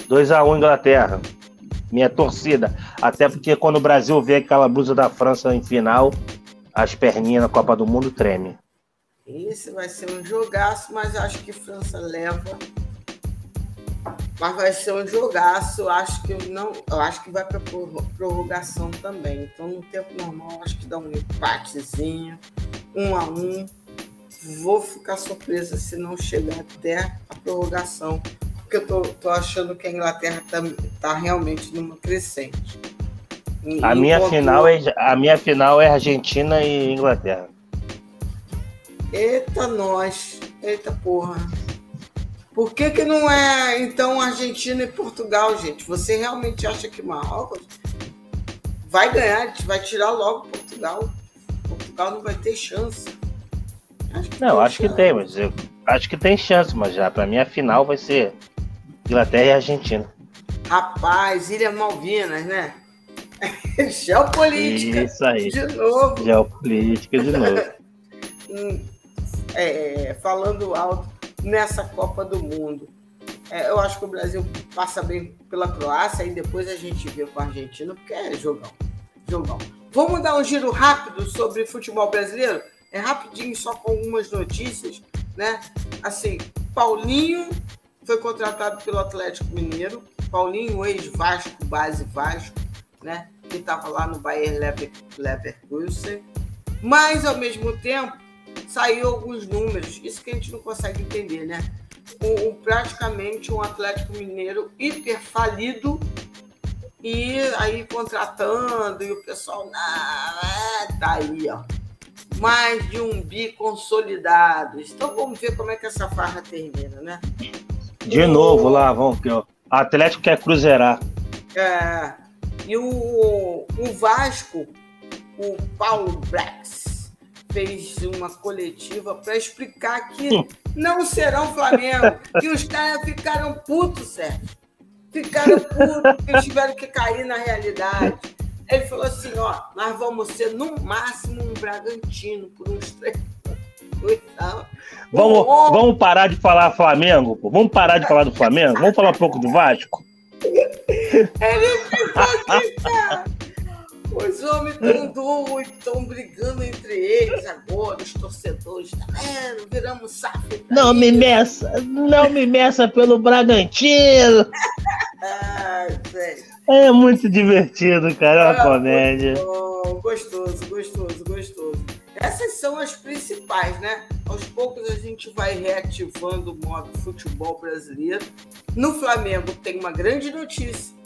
2 a 1 Inglaterra. Minha torcida. Até porque quando o Brasil vê aquela blusa da França em final, as perninhas na Copa do Mundo tremem. Esse vai ser um jogaço, mas acho que França leva. Mas vai ser um jogaço. Acho que eu não. Eu acho que vai para prorrogação também. Então, no tempo normal, acho que dá um empatezinho, um a um. Vou ficar surpresa se não chegar até a prorrogação, porque eu tô, tô achando que a Inglaterra está tá realmente numa crescente. a minha, final é, a minha final é Argentina e Inglaterra. Eita, nós. Eita porra. Por que, que não é, então, Argentina e Portugal, gente? Você realmente acha que Marrocos vai ganhar? A gente vai tirar logo Portugal. Portugal não vai ter chance. Acho não, acho chance. que tem, mas eu acho que tem chance, mas já para mim a final vai ser Inglaterra e Argentina. Rapaz, Ilha Malvinas, né? Geopolítica. Isso aí. De novo. Geopolítica de novo. Hum, é, falando alto nessa Copa do Mundo. É, eu acho que o Brasil passa bem pela Croácia e depois a gente vê com a Argentina, porque é jogão. Jogão. Vamos dar um giro rápido sobre futebol brasileiro? É rapidinho, só com algumas notícias, né? Assim, Paulinho foi contratado pelo Atlético Mineiro. Paulinho, ex-Vasco, base Vasco, né? Que estava lá no Bayer Leverkusen. Mas, ao mesmo tempo, saiu alguns números. Isso que a gente não consegue entender, né? Um, praticamente um Atlético Mineiro hiper falido e aí contratando e o pessoal, ah, tá aí, ó. Mais de um bi consolidado. Então vamos ver como é que essa farra termina, né? De novo lá, vamos ver. Atlético quer cruzeirar. É, e o, o Vasco, o Paulo Brax, fez uma coletiva para explicar que não serão Flamengo, que os caras ficaram putos, Sérgio. Ficaram putos, que eles tiveram que cair na realidade. Ele falou assim: ó, nós vamos ser no máximo um Bragantino por uns três Vamos, vamos parar de falar Flamengo, pô. Vamos parar de falar do Flamengo? Vamos falar um pouco do Vasco? Ele ficou aqui, cara. Os homens estão doidos, estão brigando entre eles agora, os torcedores, tá vendo? Viramos safra. Não me meça, não me meça pelo Bragantino. É muito divertido, cara, é uma ah, comédia. Bom, gostoso, gostoso, gostoso. Essas são as principais, né? Aos poucos a gente vai reativando o modo futebol brasileiro. No Flamengo tem uma grande notícia.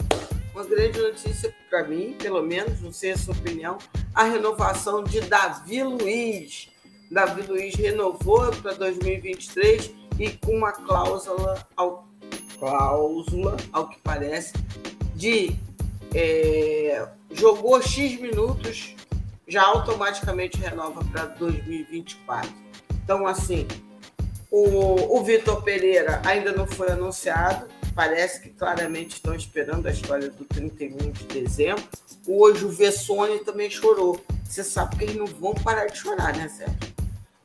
Uma grande notícia para mim, pelo menos, não sei a sua opinião, a renovação de Davi Luiz. Davi Luiz renovou para 2023 e com uma cláusula ao, cláusula, ao que parece, de é, jogou X minutos já automaticamente renova para 2024. Então, assim, o, o Vitor Pereira ainda não foi anunciado, parece que claramente estão esperando a história do 31 de dezembro. Hoje o Vessone também chorou. Você sabe que eles não vão parar de chorar, né, Sérgio?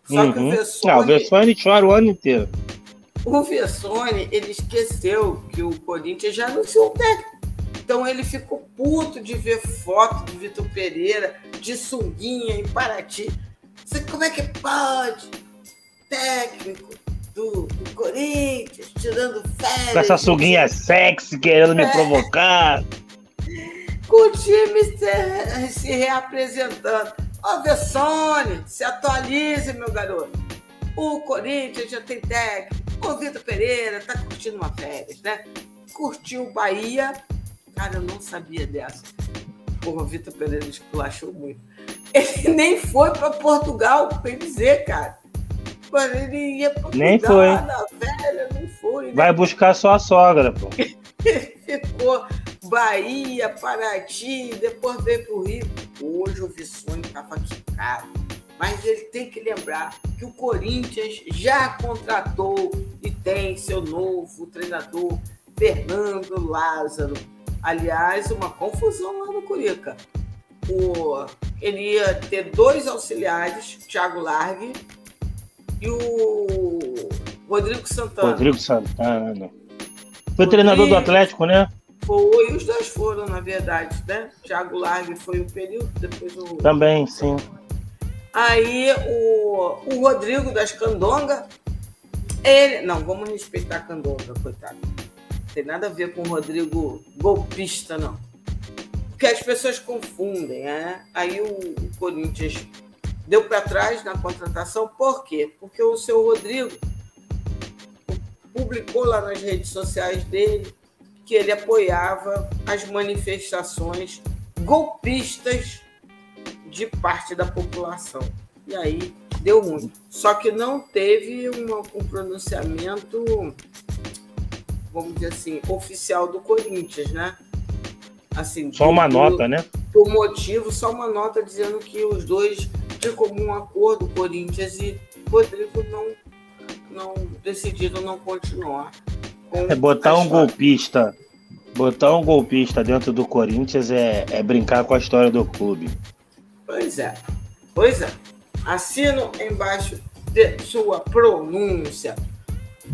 Só uhum. que o Vessone. Não, o Vessone chora o ano inteiro. O Vessone, ele esqueceu que o Corinthians já anunciou o técnico. Então ele ficou puto de ver foto do Vitor Pereira de sunguinha em Paraty. Você, como é que pode? Técnico do, do Corinthians, tirando férias. Com essa sunguinha sexy, querendo me é. provocar. Com o time se, se reapresentando. Ó, Vessone, se atualize, meu garoto. O Corinthians já tem técnico. O Vitor Pereira tá curtindo uma férias, né? Curtiu o Bahia Cara, eu não sabia dessa. Porra, o Vitor Pereira esculachou muito. Ele nem foi para Portugal, bem dizer, cara. Mano, ele ia pra nem foi. na velha, não foi. Né? Vai buscar só a sogra, pô. Ficou Bahia, Paraty, depois veio pro Rio. Hoje o Vissone tava quicado. Mas ele tem que lembrar que o Corinthians já contratou e tem seu novo treinador, Fernando Lázaro Aliás, uma confusão lá no Curica. O, ele ia ter dois auxiliares, Thiago Largue e o Rodrigo Santana. Rodrigo Santana. Foi treinador do Atlético, né? Foi, os dois foram, na verdade, né? Thiago Largue foi um período, depois o. Também, sim. Aí o, o Rodrigo das Candonga, ele. Não, vamos respeitar a Candonga, coitado tem nada a ver com o Rodrigo golpista, não. Porque as pessoas confundem, né? Aí o, o Corinthians deu para trás na contratação, por quê? Porque o seu Rodrigo publicou lá nas redes sociais dele que ele apoiava as manifestações golpistas de parte da população. E aí deu ruim. Só que não teve uma, um pronunciamento vamos dizer assim, oficial do Corinthians, né? Assim, só uma do, nota, né? Por motivo, só uma nota dizendo que os dois de comum acordo, Corinthians e Rodrigo, não, não decidiram não continuar. É botar um golpista Botar um golpista dentro do Corinthians é, é brincar com a história do clube. Pois é. Pois é. Assino embaixo de sua pronúncia.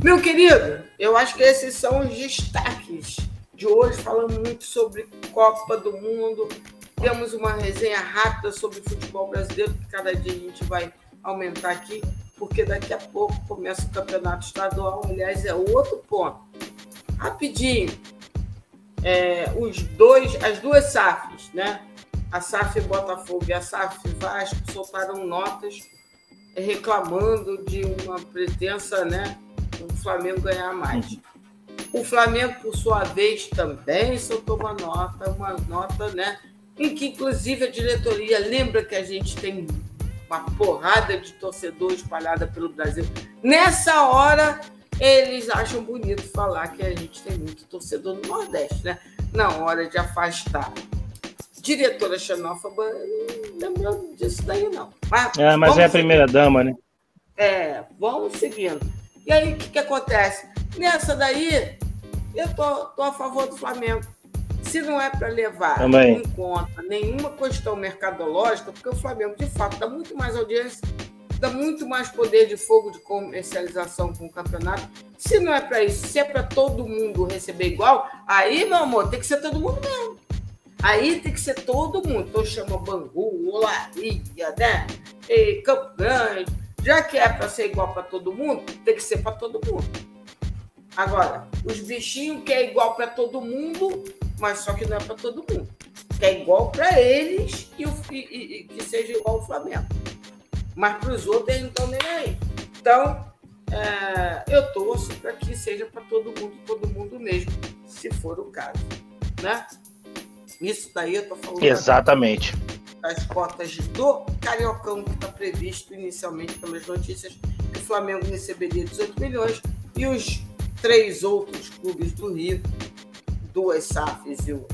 Meu querido, eu acho que esses são os destaques de hoje. Falamos muito sobre Copa do Mundo. Temos uma resenha rápida sobre futebol brasileiro, que cada dia a gente vai aumentar aqui, porque daqui a pouco começa o campeonato estadual. Aliás, é outro ponto. Rapidinho, é, os dois, as duas SAFs, né? A SAF Botafogo e a SAF Vasco soltaram notas reclamando de uma pretensa, né? O Flamengo ganhar mais. O Flamengo, por sua vez, também soltou uma nota, uma nota, né? Em que, inclusive, a diretoria lembra que a gente tem uma porrada de torcedores espalhada pelo Brasil. Nessa hora, eles acham bonito falar que a gente tem muito torcedor no Nordeste, né? Na hora de afastar. Diretora xenófoba, não lembrou disso daí, não. Mas, é, mas é a primeira dama, né? É, vamos seguindo. E aí, o que, que acontece? Nessa daí, eu tô, tô a favor do Flamengo. Se não é para levar Também. em conta nenhuma questão mercadológica, porque o Flamengo, de fato, dá muito mais audiência dá muito mais poder de fogo de comercialização com o campeonato. Se não é para isso, se é para todo mundo receber igual, aí, meu amor, tem que ser todo mundo mesmo. Aí tem que ser todo mundo. Então chama Bangu, Olaria, né? E Campo Grande. Já que é para ser igual para todo mundo, tem que ser para todo mundo. Agora, os bichinhos que é igual para todo mundo, mas só que não é para todo mundo. Que é igual para eles e, o, e, e, que seja igual ao Flamengo mas para os outros eles não estão nem aí. Então, é, eu torço para que seja para todo mundo, todo mundo mesmo, se for o caso. Né? Isso daí eu estou falando. Exatamente. Das cotas do Cariocão, que está previsto inicialmente pelas notícias, que o Flamengo receberia 18 milhões e os três outros clubes do Rio, duas SAFs e um,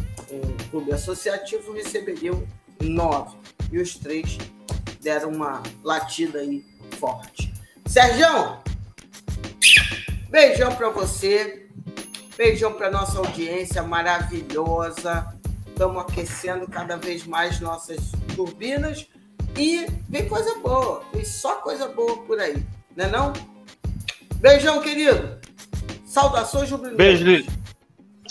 clube associativo, receberiam nove. E os três deram uma latida aí forte. Sérgio, beijão para você, beijão para nossa audiência maravilhosa. Estamos aquecendo cada vez mais nossas turbinas e vem coisa boa, vem só coisa boa por aí, né não? Beijão, querido. Saudações, Jubileu. Beijo,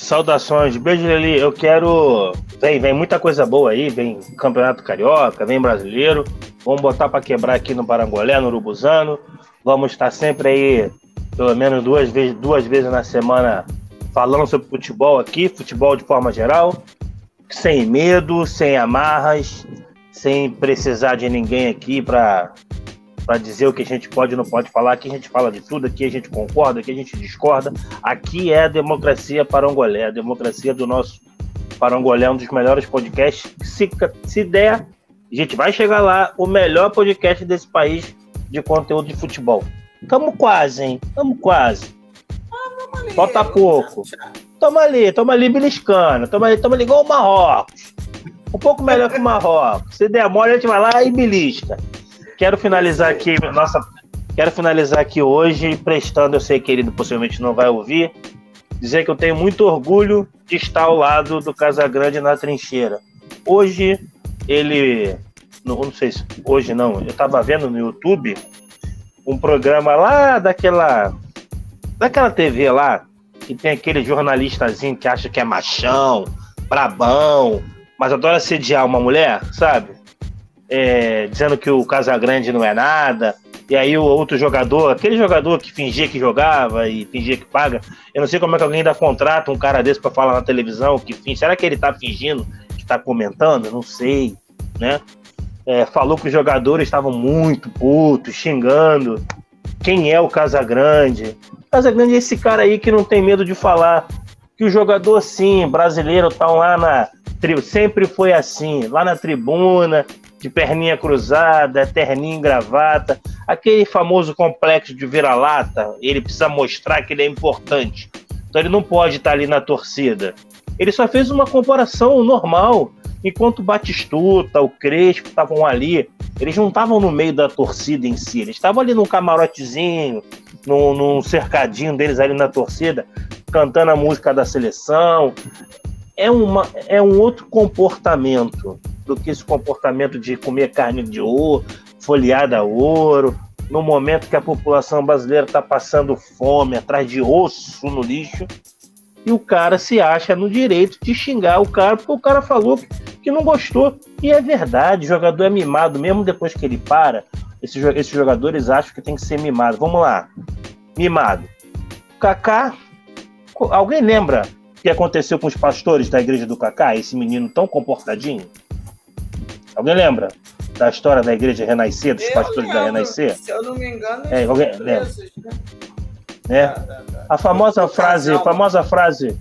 Saudações, beijo, Lili. Eu quero. Vem, vem muita coisa boa aí, vem Campeonato Carioca, vem brasileiro. Vamos botar para quebrar aqui no Parangolé, no Urubuzano. Vamos estar sempre aí, pelo menos duas vezes, duas vezes na semana, falando sobre futebol aqui, futebol de forma geral, sem medo, sem amarras, sem precisar de ninguém aqui para para dizer o que a gente pode e não pode falar. Aqui a gente fala de tudo, aqui a gente concorda, aqui a gente discorda. Aqui é a democracia parangolé, a democracia do nosso parangolé, um dos melhores podcasts. Se, se der, a gente vai chegar lá, o melhor podcast desse país de conteúdo de futebol. Tamo quase, hein? Tamo quase. Ah, Falta pouco. Tamo ali, tamo ali beliscando. Tamo ali, tamo ali igual o Marrocos. Um pouco melhor que o Marrocos. Se der mole, a gente vai lá e belisca. Quero finalizar aqui, nossa, quero finalizar aqui hoje prestando, eu sei que ele possivelmente não vai ouvir, dizer que eu tenho muito orgulho de estar ao lado do Casagrande na trincheira. Hoje ele. Não, não sei se hoje não, eu estava vendo no YouTube um programa lá daquela. Daquela TV lá, que tem aquele jornalistazinho que acha que é machão, brabão, mas adora sediar uma mulher, sabe? É, dizendo que o Casagrande não é nada, e aí o outro jogador, aquele jogador que fingia que jogava e fingia que paga, eu não sei como é que alguém dá contrato um cara desse para falar na televisão que finge. Será que ele tá fingindo está comentando, não sei, né? É, falou que os jogadores estavam muito putos, xingando. Quem é o Casagrande? Casagrande é esse cara aí que não tem medo de falar que o jogador, sim, brasileiro, tá lá na. Sempre foi assim, lá na tribuna, de perninha cruzada, terninho gravata, aquele famoso complexo de vira-lata, ele precisa mostrar que ele é importante. Então ele não pode estar ali na torcida. Ele só fez uma comparação normal. Enquanto o Batistuta, o Crespo estavam ali, eles não estavam no meio da torcida em si, eles estavam ali num camarotezinho, num, num cercadinho deles ali na torcida. cantando a música da seleção. É, uma, é um outro comportamento do que esse comportamento de comer carne de ouro, folheada a ouro, no momento que a população brasileira está passando fome, atrás de osso no lixo, e o cara se acha no direito de xingar o cara porque o cara falou que não gostou. E é verdade, o jogador é mimado, mesmo depois que ele para, esses, esses jogadores acham que tem que ser mimado. Vamos lá, mimado. Kaká, alguém lembra o que aconteceu com os pastores da igreja do Kaká, esse menino tão comportadinho? Alguém lembra da história da igreja Renascer, dos eu pastores lembro. da Renascer? Se eu não me engano, é, alguém lembra? Né? É. A famosa frase, a famosa frase,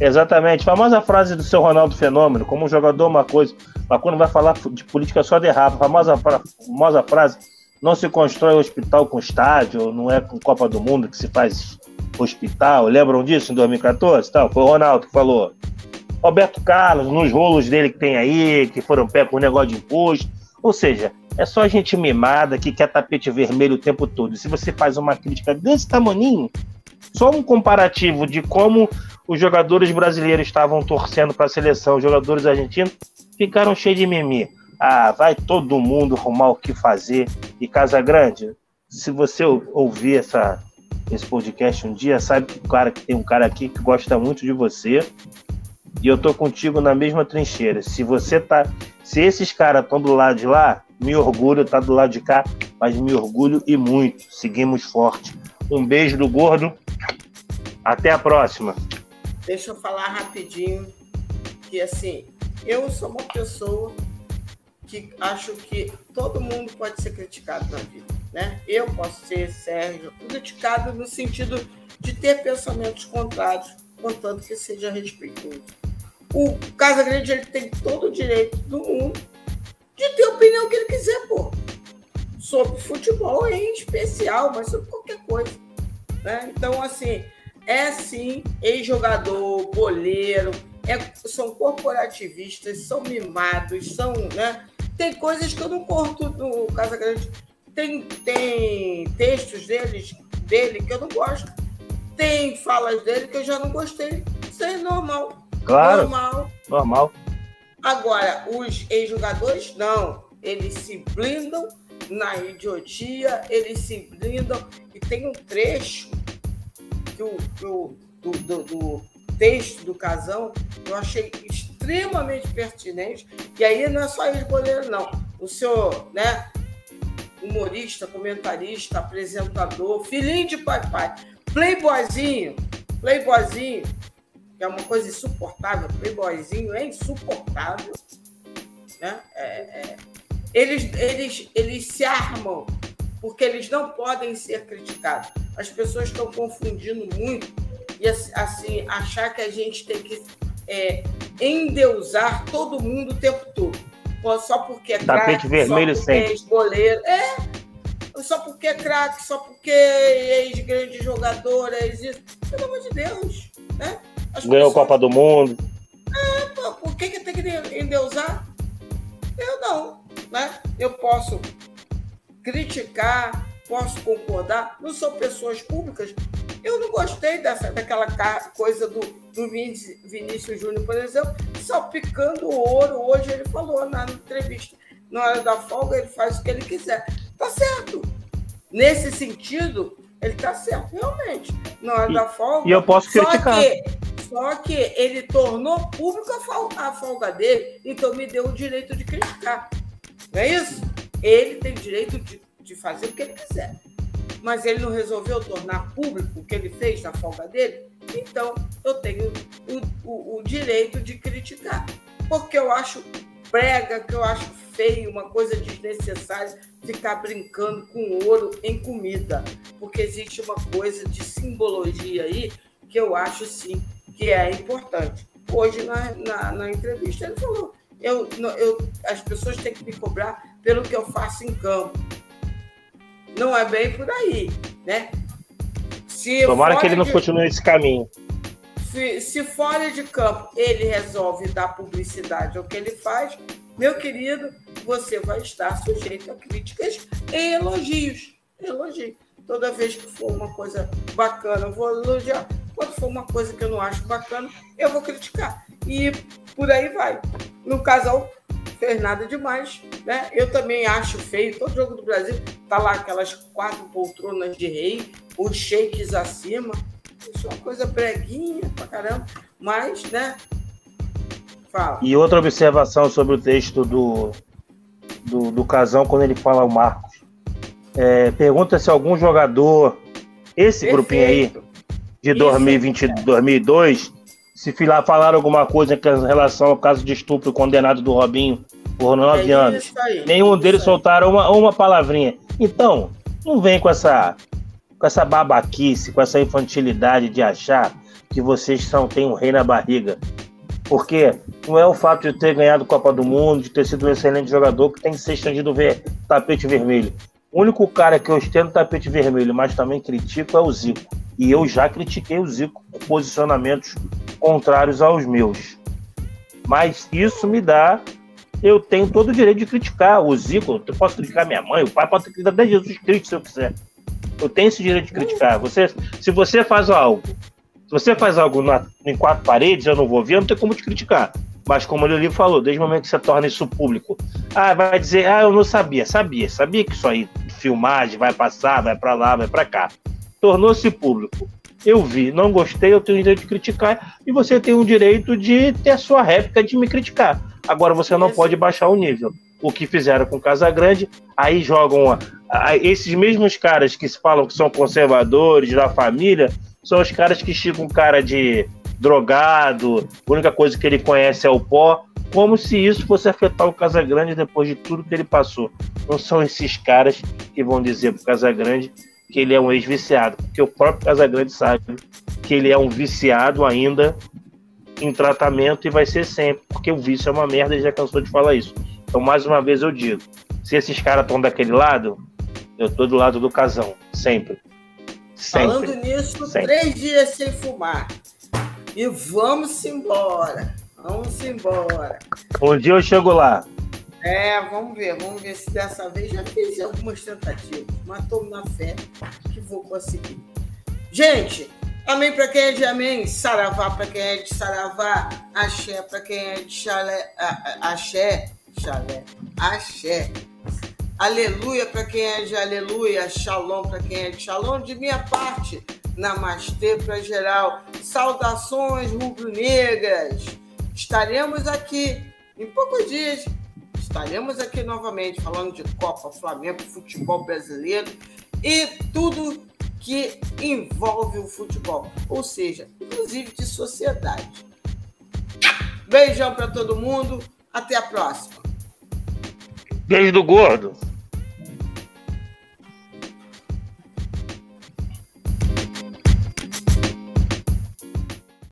exatamente, famosa frase do seu Ronaldo Fenômeno, como um jogador uma coisa, mas quando vai falar de política só derrapa, a famosa, famosa frase, não se constrói hospital com estádio, não é com Copa do Mundo que se faz hospital, lembram disso em 2014? Tal? Foi o Ronaldo que falou. Roberto Carlos, nos rolos dele que tem aí, que foram pé por negócio de imposto. Ou seja, é só gente mimada que quer tapete vermelho o tempo todo. E se você faz uma crítica desse tamanho, só um comparativo de como os jogadores brasileiros estavam torcendo para a seleção, os jogadores argentinos ficaram cheios de mimimi. Ah, vai todo mundo arrumar o que fazer. E Casa Grande, se você ouvir essa, esse podcast um dia, sabe que, cara, que tem um cara aqui que gosta muito de você e eu tô contigo na mesma trincheira. Se você tá, se esses caras estão do lado de lá, me orgulho tá do lado de cá, mas me orgulho e muito. Seguimos forte. Um beijo do gordo. Até a próxima. Deixa eu falar rapidinho que assim, eu sou uma pessoa que acho que todo mundo pode ser criticado na vida, né? Eu posso ser, Sérgio, criticado no sentido de ter pensamentos contrários, contanto que seja respeitoso o Casa Grande ele tem todo o direito do mundo de ter a opinião que ele quiser, pô. Sobre futebol em especial, mas sobre qualquer coisa. Né? Então, assim, é sim ex-jogador, boleiro, é, são corporativistas, são mimados, são. Né? Tem coisas que eu não curto do Casa Grande. Tem, tem textos deles, dele que eu não gosto. Tem falas dele que eu já não gostei. Isso é normal. Claro. Normal. Normal. Agora, os ex-jogadores, não. Eles se blindam na idiotia, eles se blindam. E tem um trecho do, do, do, do, do texto do Casão que eu achei extremamente pertinente. E aí não é só ex-goleiro, não. O senhor, né? Humorista, comentarista, apresentador, filhinho de pai pai, playboyzinho, playboyzinho, que é uma coisa insuportável, playboyzinho é insuportável. Né? É, é, eles, eles, eles se armam porque eles não podem ser criticados. As pessoas estão confundindo muito e assim achar que a gente tem que é, endeusar todo mundo o tempo todo. Só porque é craque, vermelho só porque é ex-goleiro. É, só porque é craque, só porque é ex-grande jogador, é isso. Pelo amor de Deus. Né? Ganhou a Copa do Mundo. É, pô, por que, que tem que endeusar? Eu não, né? Eu posso criticar, posso concordar, não são pessoas públicas. Eu não gostei dessa, daquela coisa do, do Vinícius Júnior, por exemplo, salpicando ouro. Hoje ele falou na entrevista. Na hora da folga, ele faz o que ele quiser. Tá certo. Nesse sentido, ele tá certo, realmente. Na hora e, da folga. E eu posso criticar. Só que só que ele tornou público a folga dele, então me deu o direito de criticar. Não é isso? Ele tem direito de, de fazer o que ele quiser. Mas ele não resolveu tornar público o que ele fez na folga dele? Então eu tenho o, o, o direito de criticar. Porque eu acho prega, que eu acho feio, uma coisa desnecessária, ficar brincando com ouro em comida. Porque existe uma coisa de simbologia aí que eu acho sim que é importante. Hoje, na, na, na entrevista, ele falou: eu, eu, as pessoas têm que me cobrar pelo que eu faço em campo. Não é bem por aí, né? Se Tomara que ele não de, continue esse caminho. Se, se fora de campo ele resolve dar publicidade ao que ele faz, meu querido, você vai estar sujeito a críticas e elogios. Elogio. Toda vez que for uma coisa bacana, eu vou elogiar. Quando for uma coisa que eu não acho bacana, eu vou criticar. E por aí vai. No casal, fez nada demais. Né? Eu também acho feio. Todo jogo do Brasil tá lá aquelas quatro poltronas de rei, os shakes acima. Isso é uma coisa breguinha pra caramba. Mas, né? Fala. E outra observação sobre o texto do, do, do Casão, quando ele fala o Marcos. É, pergunta se algum jogador, esse Perfeito. grupinho aí, de 2020 2002, se falar alguma coisa em relação ao caso de estupro condenado do Robinho por nove é anos. Aí, Nenhum deles soltaram uma, uma palavrinha. Então, não vem com essa, com essa babaquice, com essa infantilidade de achar que vocês são, têm um rei na barriga. Porque não é o fato de ter ganhado Copa do Mundo, de ter sido um excelente jogador, que tem que ser estendido ver tapete vermelho. O único cara que eu estendo tapete vermelho, mas também critico, é o Zico. E eu já critiquei o Zico com posicionamentos contrários aos meus. Mas isso me dá. Eu tenho todo o direito de criticar o Zico. Eu posso criticar minha mãe, o pai pode criticar até Jesus Cristo se eu quiser. Eu tenho esse direito de criticar. Você, se você faz algo, se você faz algo na, em quatro paredes, eu não vou ver, eu não tenho como te criticar. Mas como ele falou, desde o momento que você torna isso público, ah, vai dizer, ah, eu não sabia, sabia, sabia que isso aí, filmagem, vai passar, vai para lá, vai para cá. Tornou-se público eu vi, não gostei, eu tenho o direito de criticar e você tem o direito de ter a sua réplica de me criticar. Agora você não pode baixar o nível. O que fizeram com Casa Grande, aí jogam a, a, esses mesmos caras que se falam que são conservadores da família, são os caras que chegam cara de drogado, a única coisa que ele conhece é o pó, como se isso fosse afetar o Casagrande depois de tudo que ele passou. Não são esses caras que vão dizer pro Casagrande que ele é um ex-viciado, porque o próprio Casagrande sabe que ele é um viciado ainda em tratamento e vai ser sempre, porque o vício é uma merda, ele já cansou de falar isso. Então, mais uma vez eu digo, se esses caras estão daquele lado, eu tô do lado do casão, sempre. sempre Falando nisso, sempre. três dias sem fumar. E vamos embora. Vamos embora. Um dia eu chego lá. É, vamos ver, vamos ver se dessa vez já fiz algumas tentativas, mas estou na fé que vou conseguir. Gente, amém para quem é de amém, saravá para quem é de saravá, axé para quem é de chalé, axé, chalé, axé. Aleluia para quem é de aleluia, shalom para quem é de shalom, de minha parte, namastê para geral. Saudações rubro-negras. Estaremos aqui em poucos dias Estaremos aqui novamente falando de Copa, Flamengo, futebol brasileiro e tudo que envolve o futebol, ou seja, inclusive de sociedade. Beijão para todo mundo, até a próxima. Beijo do gordo.